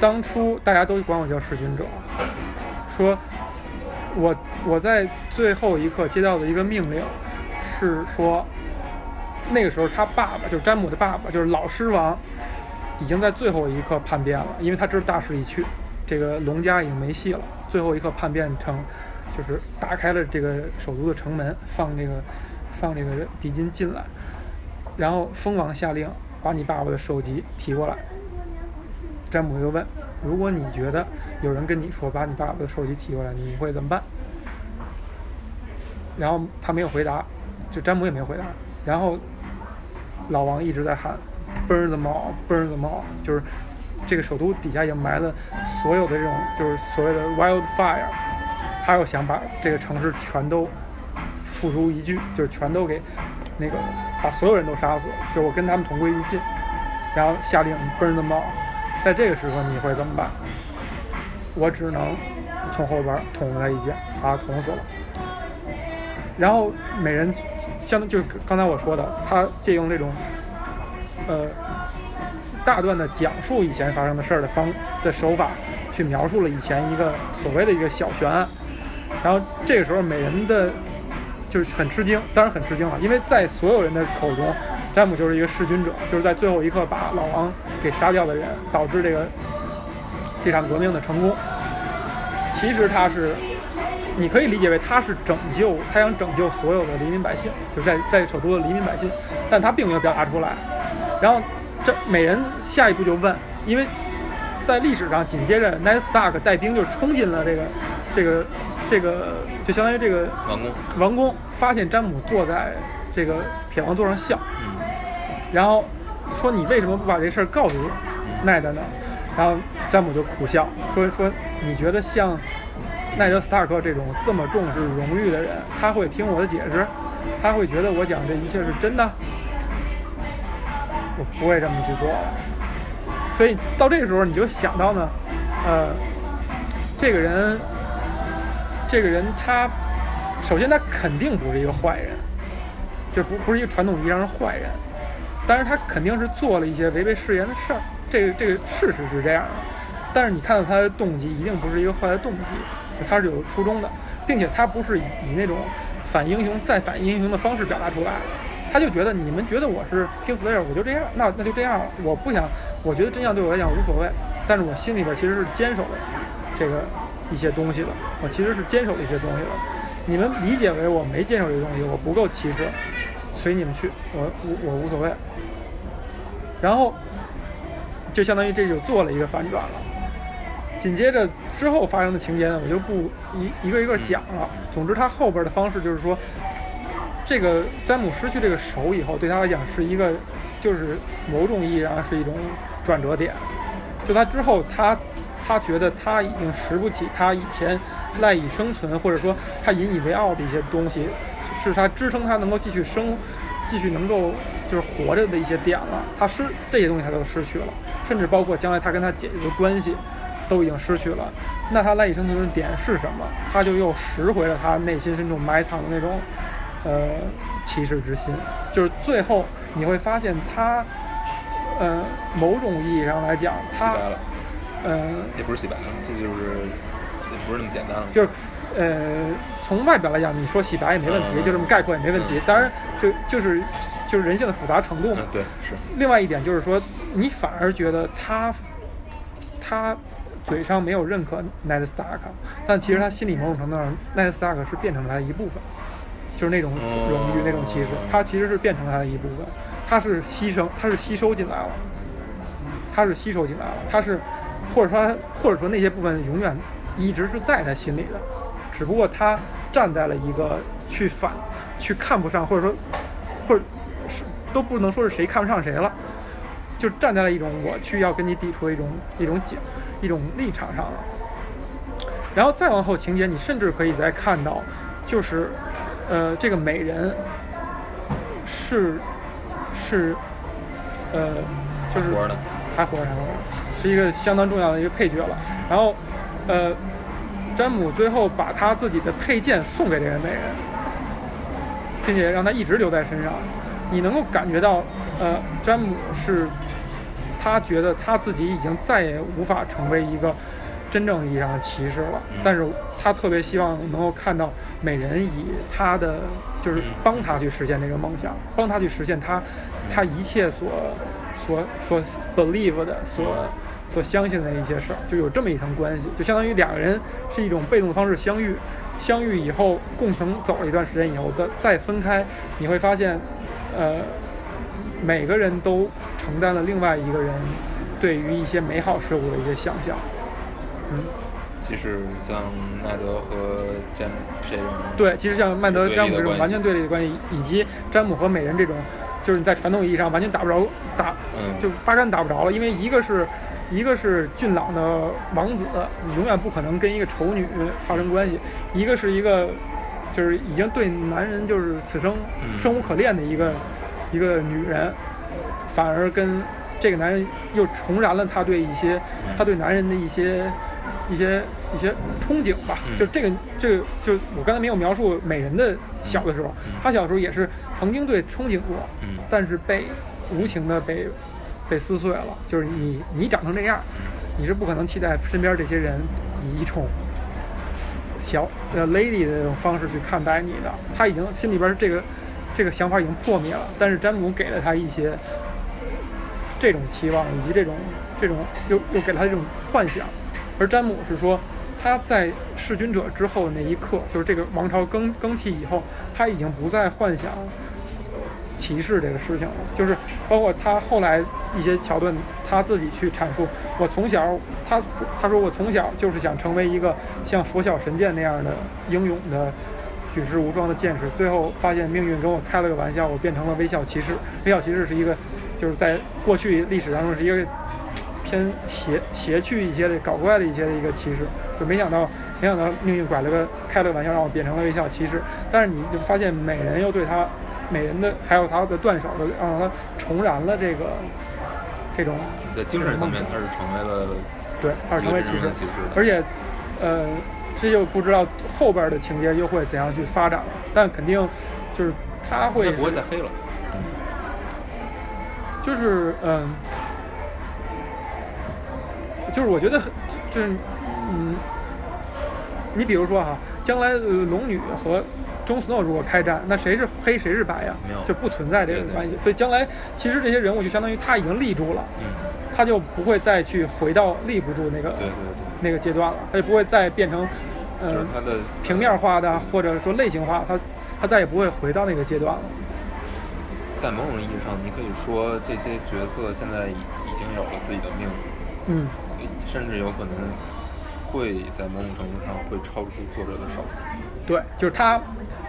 当初大家都管我叫弑君者，说我我在最后一刻接到的一个命令是说。那个时候，他爸爸就是詹姆的爸爸，就是老狮王，已经在最后一刻叛变了，因为他知道大势已去，这个龙家已经没戏了。最后一刻叛变成，就是打开了这个首都的城门，放这个放这个敌军进来，然后蜂王下令把你爸爸的首级提过来。詹姆就问：如果你觉得有人跟你说把你爸爸的手机提过来，你会怎么办？然后他没有回答，就詹姆也没有回答，然后。老王一直在喊，burn the mall，burn the mall，就是这个首都底下已经埋了所有的这种，就是所谓的 wildfire，他又想把这个城市全都付诸一炬，就是全都给那个把所有人都杀死，就我跟他们同归于尽，然后下令 burn the mall，在这个时候你会怎么办？我只能从后边捅了他一剑，把他捅死了。然后美人。相当就是刚才我说的，他借用这种，呃，大段的讲述以前发生的事儿的方的手法，去描述了以前一个所谓的一个小悬案。然后这个时候，美人的就是很吃惊，当然很吃惊了，因为在所有人的口中，詹姆就是一个弑君者，就是在最后一刻把老王给杀掉的人，导致这个这场革命的成功。其实他是。你可以理解为他是拯救，他想拯救所有的黎民百姓，就在在首都的黎民百姓，但他并没有表达出来。然后这美人下一步就问，因为在历史上紧接着 Ned Stark 带兵就冲进了这个这个这个，就相当于这个王宫，王宫发现詹姆坐在这个铁王座上笑，然后说你为什么不把这事儿告诉奈德呢？然后詹姆就苦笑说说你觉得像。奈德·斯塔克这种这么重视荣誉的人，他会听我的解释，他会觉得我讲这一切是真的，我不会这么去做的。所以到这个时候，你就想到呢，呃，这个人，这个人他首先他肯定不是一个坏人，就不不是一个传统意义上的坏人，但是他肯定是做了一些违背誓言的事儿，这个这个事实是这样的。但是你看到他的动机，一定不是一个坏的动机。他是有初衷的，并且他不是以那种反英雄再反英雄的方式表达出来，他就觉得你们觉得我是 Kingslayer，我就这样，那那就这样。我不想，我觉得真相对我来讲无所谓，但是我心里边其实是坚守的这个一些东西的，我其实是坚守的一些东西的。你们理解为我没坚守这些东西，我不够骑士，随你们去，我我我无所谓。然后就相当于这就做了一个反转了。紧接着之后发生的情节呢，我就不一一个一个讲了。总之，他后边的方式就是说，这个詹姆失去这个手以后，对他来讲是一个，就是某种意义上是一种转折点。就他之后，他他觉得他已经拾不起他以前赖以生存，或者说他引以为傲的一些东西，是他支撑他能够继续生、继续能够就是活着的一些点了。他失这些东西，他都失去了，甚至包括将来他跟他姐姐的关系。都已经失去了，那他赖以生存的点是什么？他就又拾回了他内心深处埋藏的那种，呃，骑士之心。就是最后你会发现他，呃，某种意义上来讲，他，嗯，也不是洗白了，这就是也不是那么简单了。就是，呃，从外表来讲，你说洗白也没问题，就这么概括也没问题。当然，就就是就是人性的复杂程度嘛。对，是。另外一点就是说，你反而觉得他，他。嘴上没有认可 Ned Stark，但其实他心里某种程度上，Ned Stark 是变成了他的一部分，就是那种荣誉、那种气势，他其实是变成了他的一部分，他是牺牲，他是吸收进来了，他是吸收进来了，他是，或者说或者说那些部分永远一直是在他心里的，只不过他站在了一个去反、去看不上，或者说，或者是都不能说是谁看不上谁了，就站在了一种我去要跟你抵触的一种一种解。一种立场上了，然后再往后情节，你甚至可以再看到，就是，呃，这个美人是是，呃，就是还活着，是一个相当重要的一个配角了。然后，呃，詹姆最后把他自己的佩剑送给这个美人，并且让他一直留在身上。你能够感觉到，呃，詹姆是他觉得他自己已经再也无法成为一个真正意义上的骑士了，但是他特别希望能够看到美人以他的就是帮他去实现这个梦想，帮他去实现他他一切所所所 believe 的所所相信的一些事儿，就有这么一层关系，就相当于两个人是一种被动的方式相遇，相遇以后共同走了一段时间以后再再分开，你会发现。呃，每个人都承担了另外一个人对于一些美好事物的一些想象。嗯，其实像奈德和詹姆这种，对，其实像曼德、詹姆这种完全对立的关系，以及詹姆和美人这种，就是你在传统意义上完全打不着，打就八竿打不着了，因为一个是一个是俊朗的王子，你永远不可能跟一个丑女发生关系；一个是一个。就是已经对男人就是此生生无可恋的一个一个女人，反而跟这个男人又重燃了他对一些他对男人的一些一些一些憧憬吧。就这个这个就我刚才没有描述美人的小的时候，他小时候也是曾经对憧憬过，但是被无情的被被撕碎了。就是你你长成这样，你是不可能期待身边这些人以一宠。小呃，lady 的这种方式去看待你的，他已经心里边这个这个想法已经破灭了。但是詹姆给了他一些这种期望，以及这种这种又又给了他这种幻想。而詹姆是说，他在弑君者之后的那一刻，就是这个王朝更更替以后，他已经不再幻想。歧视这个事情了，就是包括他后来一些桥段，他自己去阐述。我从小，他他说我从小就是想成为一个像佛晓神剑那样的英勇的举世无双的剑士，最后发现命运跟我开了个玩笑，我变成了微笑骑士。微笑骑士是一个，就是在过去历史当中是一个偏邪邪趣一些的、搞怪的一些的一个骑士，就没想到没想到命运拐了个开了个玩笑，让我变成了微笑骑士。但是你就发现美人又对他。美人的还有他的断手的，让他重燃了这个这种在精神层面，他是成为了对，他是成为骑士，而且呃，这就不知道后边的情节又会怎样去发展了。但肯定就是他会不会再黑了，就是嗯，就是我觉得就是嗯，你比如说哈，将来龙女和。中斯诺如果开战，那谁是黑谁是白呀？没有，就不存在这个关系。所以将来其实这些人物就相当于他已经立住了，嗯，他就不会再去回到立不住那个对对对那个阶段了，他就不会再变成呃平面化的或者说类型化，他他再也不会回到那个阶段了。在某种意义上，你可以说这些角色现在已已经有了自己的命运，嗯，甚至有可能会在某种程度上会超出作者的手。对，就是他。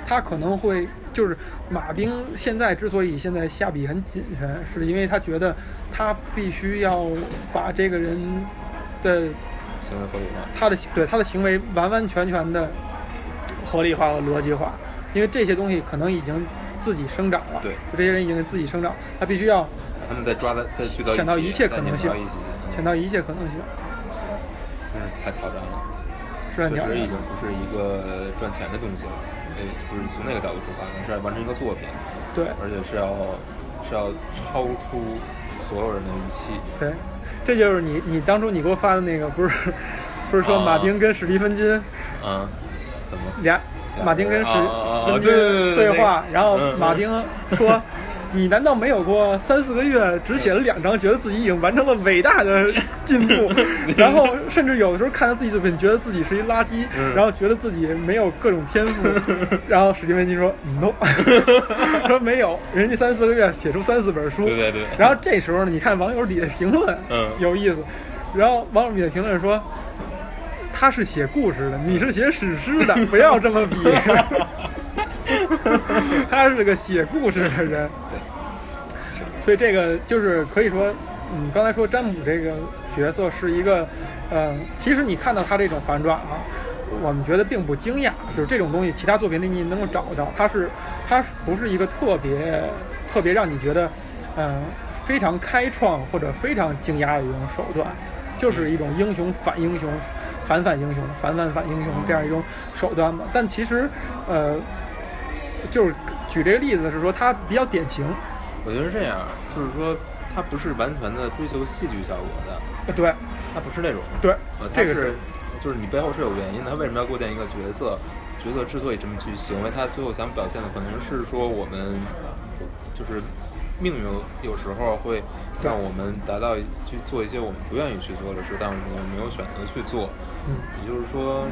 他可能会就是马丁现在之所以现在下笔很谨慎，是因为他觉得他必须要把这个人的行为合理化，他的对他的行为完完全全的合理化和逻辑化，因为这些东西可能已经自己生长了，对，这些人已经自己生长，他必须要他们在抓的在聚到想到一切可能性，想到一切可能性，太挑战了，确实已经不是一个赚钱的东西了。不是从那个角度出发，是要完成一个作品，对，而且是要是要超出所有人的预期，对，这就是你你当初你给我发的那个，不是不是说马丁跟史蒂芬金，嗯，怎么俩马丁跟史芬金对话，然后马丁说。你难道没有过三四个月只写了两章，觉得自己已经完成了伟大的进步，然后甚至有的时候看到自己作品，觉得自己是一垃圾，然后觉得自己没有各种天赋，然后史蒂芬金说 no，说没有，人家三四个月写出三四本书，对对对，然后这时候呢，你看网友底下评论，嗯，有意思，然后网友底下评论说，他是写故事的，你是写史诗的，不要这么比。他是个写故事的人，对，所以这个就是可以说，嗯，刚才说詹姆这个角色是一个，嗯，其实你看到他这种反转啊，我们觉得并不惊讶，就是这种东西其他作品里你能够找到，他是，他不是一个特别特别让你觉得，嗯，非常开创或者非常惊讶的一种手段，就是一种英雄反英雄、反反英雄、反反反英雄这样一种手段嘛。但其实，呃，就是举这个例子是说它比较典型，我觉得是这样，就是说它不是完全的追求戏剧效果的，呃对它不是那种，对呃，，它这个是就是你背后是有原因的，他为什么要构建一个角色？角色之所以这么去行为，他最后想表现的可能是说我们就是命运有时候会让我们达到去做一些我们不愿意去做的事，但是我们没有选择去做。嗯也就是说，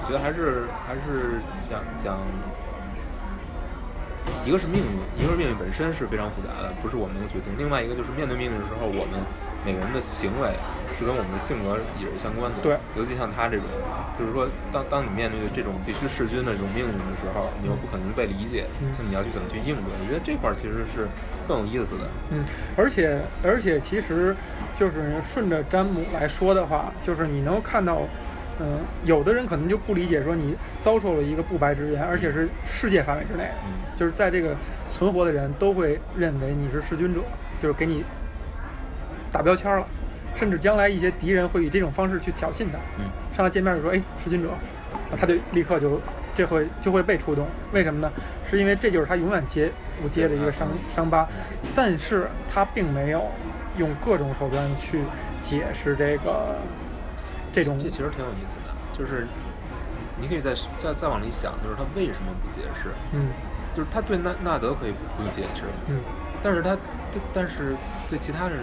我觉得还是还是讲讲，一个是命运，一个是命运本身是非常复杂的，不是我们能决定；另外一个就是面对命运的时候，我们每个人的行为是跟我们的性格也是相关的。对，尤其像他这种，就是说，当当你面对这种必须弑君的这种命运的时候，你又不可能被理解，嗯那你要去怎么去应对？我觉得这块儿其实是更有意思的。嗯，而且而且其实就是顺着詹姆来说的话，就是你能看到，嗯、有的人可能就不理解说你遭受了一个不白之冤，而且是世界范围之内的，嗯就是在这个存活的人都会认为你是弑君者，就是给你打标签了，甚至将来一些敌人会以这种方式去挑衅他，嗯上来见面就说：“哎，弑君者。”啊他就立刻就这会就会被触动。为什么呢？是因为这就是他永远接不接的一个伤伤疤，但是他并没有用各种手段去解释这个这种这其实挺有意思的，就是你可以再再再往里想，就是他为什么不解释？嗯就是他对纳纳德可以不解释，嗯但是他对但是对其他人，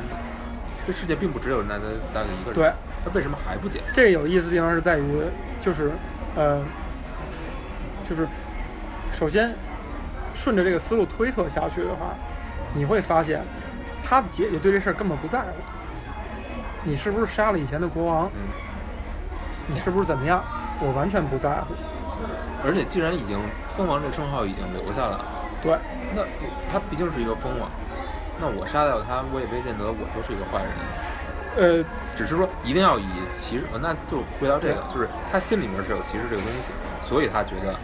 这世界并不只有纳德斯达克一个人。对，他为什么还不解释？这有意思的地方是在于，就是呃，就是首先顺着这个思路推测下去的话，你会发现他的姐姐对这事儿根本不在乎。你是不是杀了以前的国王？嗯，你是不是怎么样？我完全不在乎。而且既然已经蜂王这称号已经留下了，对，那他毕竟是一个蜂王，那我杀掉他，我也未见得我就是一个坏人。呃，只是说一定要以歧视，呃那就回到这个，就是他心里面是有歧视这个东西，所以他觉得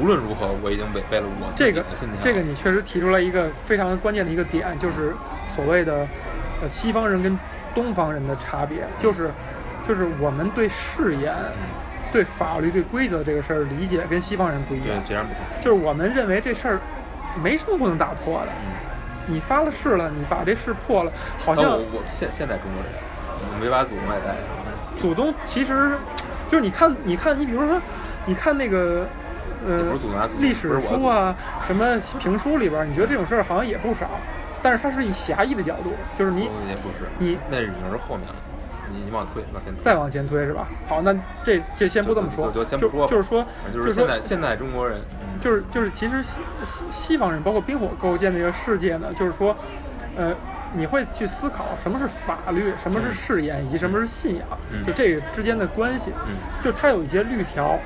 无论如何我已经违背了我这个的信条。这个你确实提出来一个非常关键的一个点，就是所谓的呃西方人跟东方人的差别，就是就是我们对誓言、对法律、对规则这个事儿理解跟西方人不一对样，截然不同。就是我们认为这事儿没什么不能打破的。嗯，你发了誓了，你把这誓破了，好像我我现现在中国人，我没把祖宗也带上。祖宗其实就是你看，你看，你比如说，你看那个呃历史书啊，什么评书里边儿，你觉得这种事儿好像也不少，但是它是以狭义的角度，就是你哦也不是，你那已经是后面了，你你往推往前推。再往前推是吧？好，那这这先不这么说，就先不说吧就是说就是说现在现在中国人，嗯就是就是其实西西西方人包括冰火构建这个世界呢，就是说，呃，你会去思考什么是法律，什么是誓言，以及什么是信仰，嗯就这个之间的关系，嗯，就它有一些律条，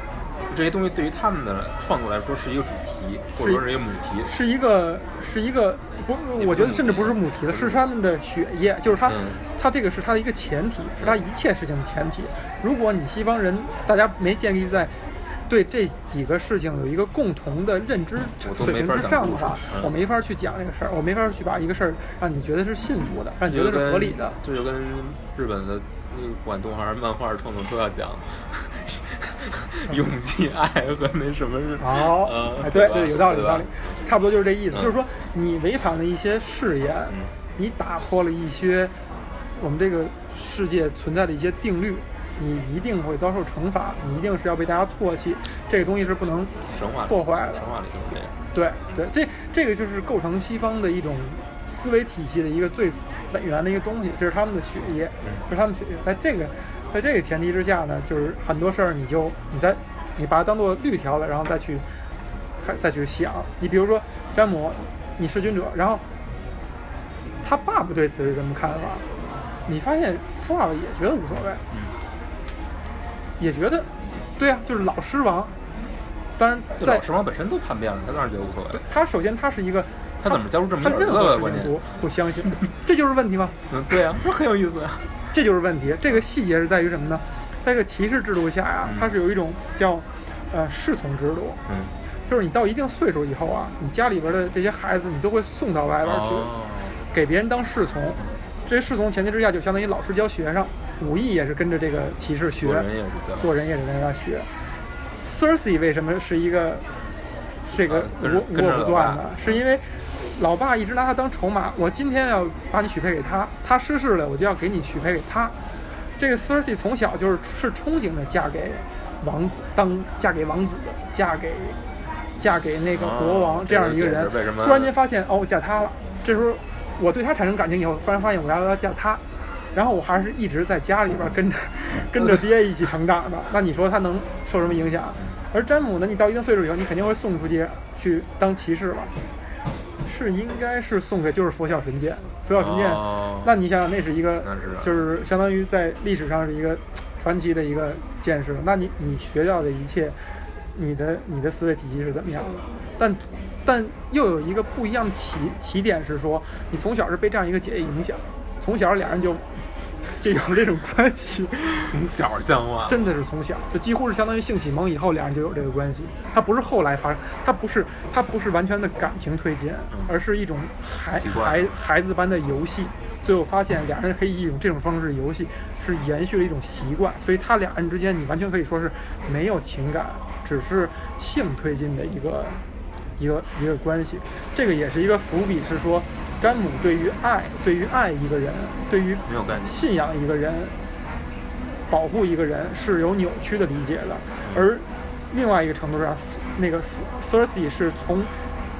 这些东西对于他们的创作来说是一个主题，或者说是一个母题。是一个是一个不，我觉得甚至不是母题了，是他们的血液，就是他嗯他这个是他的一个前提，是他一切事情的前提。如果你西方人大家没建立在对这几个事情有一个共同的认知水平之上的话，嗯我没法去讲这个事儿，我没法去把一个事儿让你觉得是幸福的，让你觉得是合理的。这就跟日本的那管动画、漫画创作都要讲 勇气、爱和那什么是。好，嗯哎，对吧对，有道理，有道理，差不多就是这意思。嗯就是说，你违反了一些誓言，嗯你打破了一些我们这个世界存在的一些定律，你一定会遭受惩罚，你一定是要被大家唾弃，这个东西是不能神话破坏的神。话里就是这样。对对，这这个就是构成西方的一种思维体系的一个最本源的一个东西，这是他们的血液，嗯这是他们血液。在这个在这个前提之下呢，就是很多事儿你就你在你把它当做绿条了，然后再去看再去想。你比如说詹姆，你弑君者，然后他爸爸对此是什么看法？你发现他爸爸也觉得无所谓，嗯，也觉得对啊，就是老狮王。当然在就老狮王本身都叛变了，他当然觉得无所谓。他首先他是一个，他怎么加入这么他一儿子了？任何事关键，情不 不相信，这就是问题吗？嗯，对啊，这很有意思啊。这就是问题。这个细节是在于什么呢？在这个骑士制度下呀、嗯它是有一种叫呃侍从制度，嗯，就是你到一定岁数以后啊，你家里边的这些孩子你都会送到外边去，哦，给别人当侍从，这些侍从前提之下就相当于老师教学生，武艺也是跟着这个骑士学，做人也是教做人也是跟着他学。Cersei 为什么是一个这个呃跟着卧跟着老爸卧不断呢？是因为老爸一直拿他当筹码，我今天要把你许配给他，他失势了，我就要给你许配给他。这个 Cersei 从小就是是憧憬着嫁给王子，当嫁给王子，嫁给嫁给那个国王、哦这样一个人释为什么。突然间发现哦，嫁他了。这时候我对他产生感情以后，突然发现我要要嫁他，然后我还是一直在家里边跟着 跟着爹一起成长的。那你说他能受什么影响？而詹姆呢，你到一定岁数以后，你肯定会送出去去当骑士了。是应该是送给就是佛教神剑，佛教神剑。哦那你想想，那是一个是就是相当于在历史上是一个传奇的一个见识。那你你学到的一切，你的你的思维体系是怎么样的？但但又有一个不一样的起起点是说，你从小是被这样一个姐姐影响，从小俩人就 就有这种关系，从小相望，真的是从小就几乎是相当于性启蒙以后，俩人就有这个关系。它不是后来发生，它不是它不是完全的感情推进，而是一种孩孩孩子般的游戏。最后发现俩人可以以一种这种方式游戏，是延续了一种习惯。所以他俩人之间，你完全可以说是没有情感，只是性推进的一个一个一个关系。这个也是一个伏笔，是说詹姆对于爱，对于爱一个人，对于。信仰一个人、保护一个人是有扭曲的理解的，而另外一个程度上，那个 Cersei 是从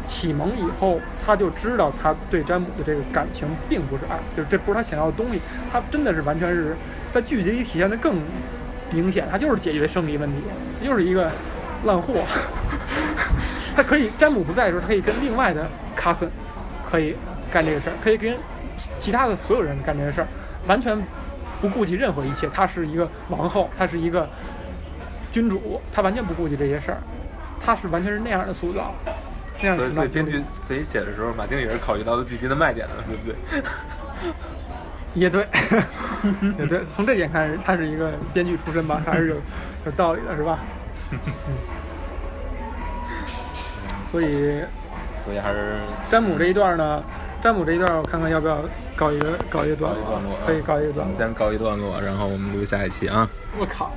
启蒙以后，他就知道他对詹姆的这个感情并不是爱，就是这不是他想要的东西，他真的是完全是在剧集里体现的更明显，他就是解决生理问题，他就是一个烂货。他可以詹姆不在的时候，他可以跟另外的卡森可以干这个事儿，可以跟其他的所有人干这个事儿，完全不顾及任何一切。他是一个王后，他是一个君主，他完全不顾及这些事儿，他是完全是那样的塑造，那样所以，的所以编剧所以写的时候，马丁也是考虑到了剧集的卖点的，对不对？也对，也对。从这点看，他是一个编剧出身吧，还是有有道理的，是吧？嗯。所以所以还是詹姆这一段呢，詹姆这一段我看看要不要搞一个搞一个段落可以搞一个段落。先告一段落，然后我们录下一期啊。我靠！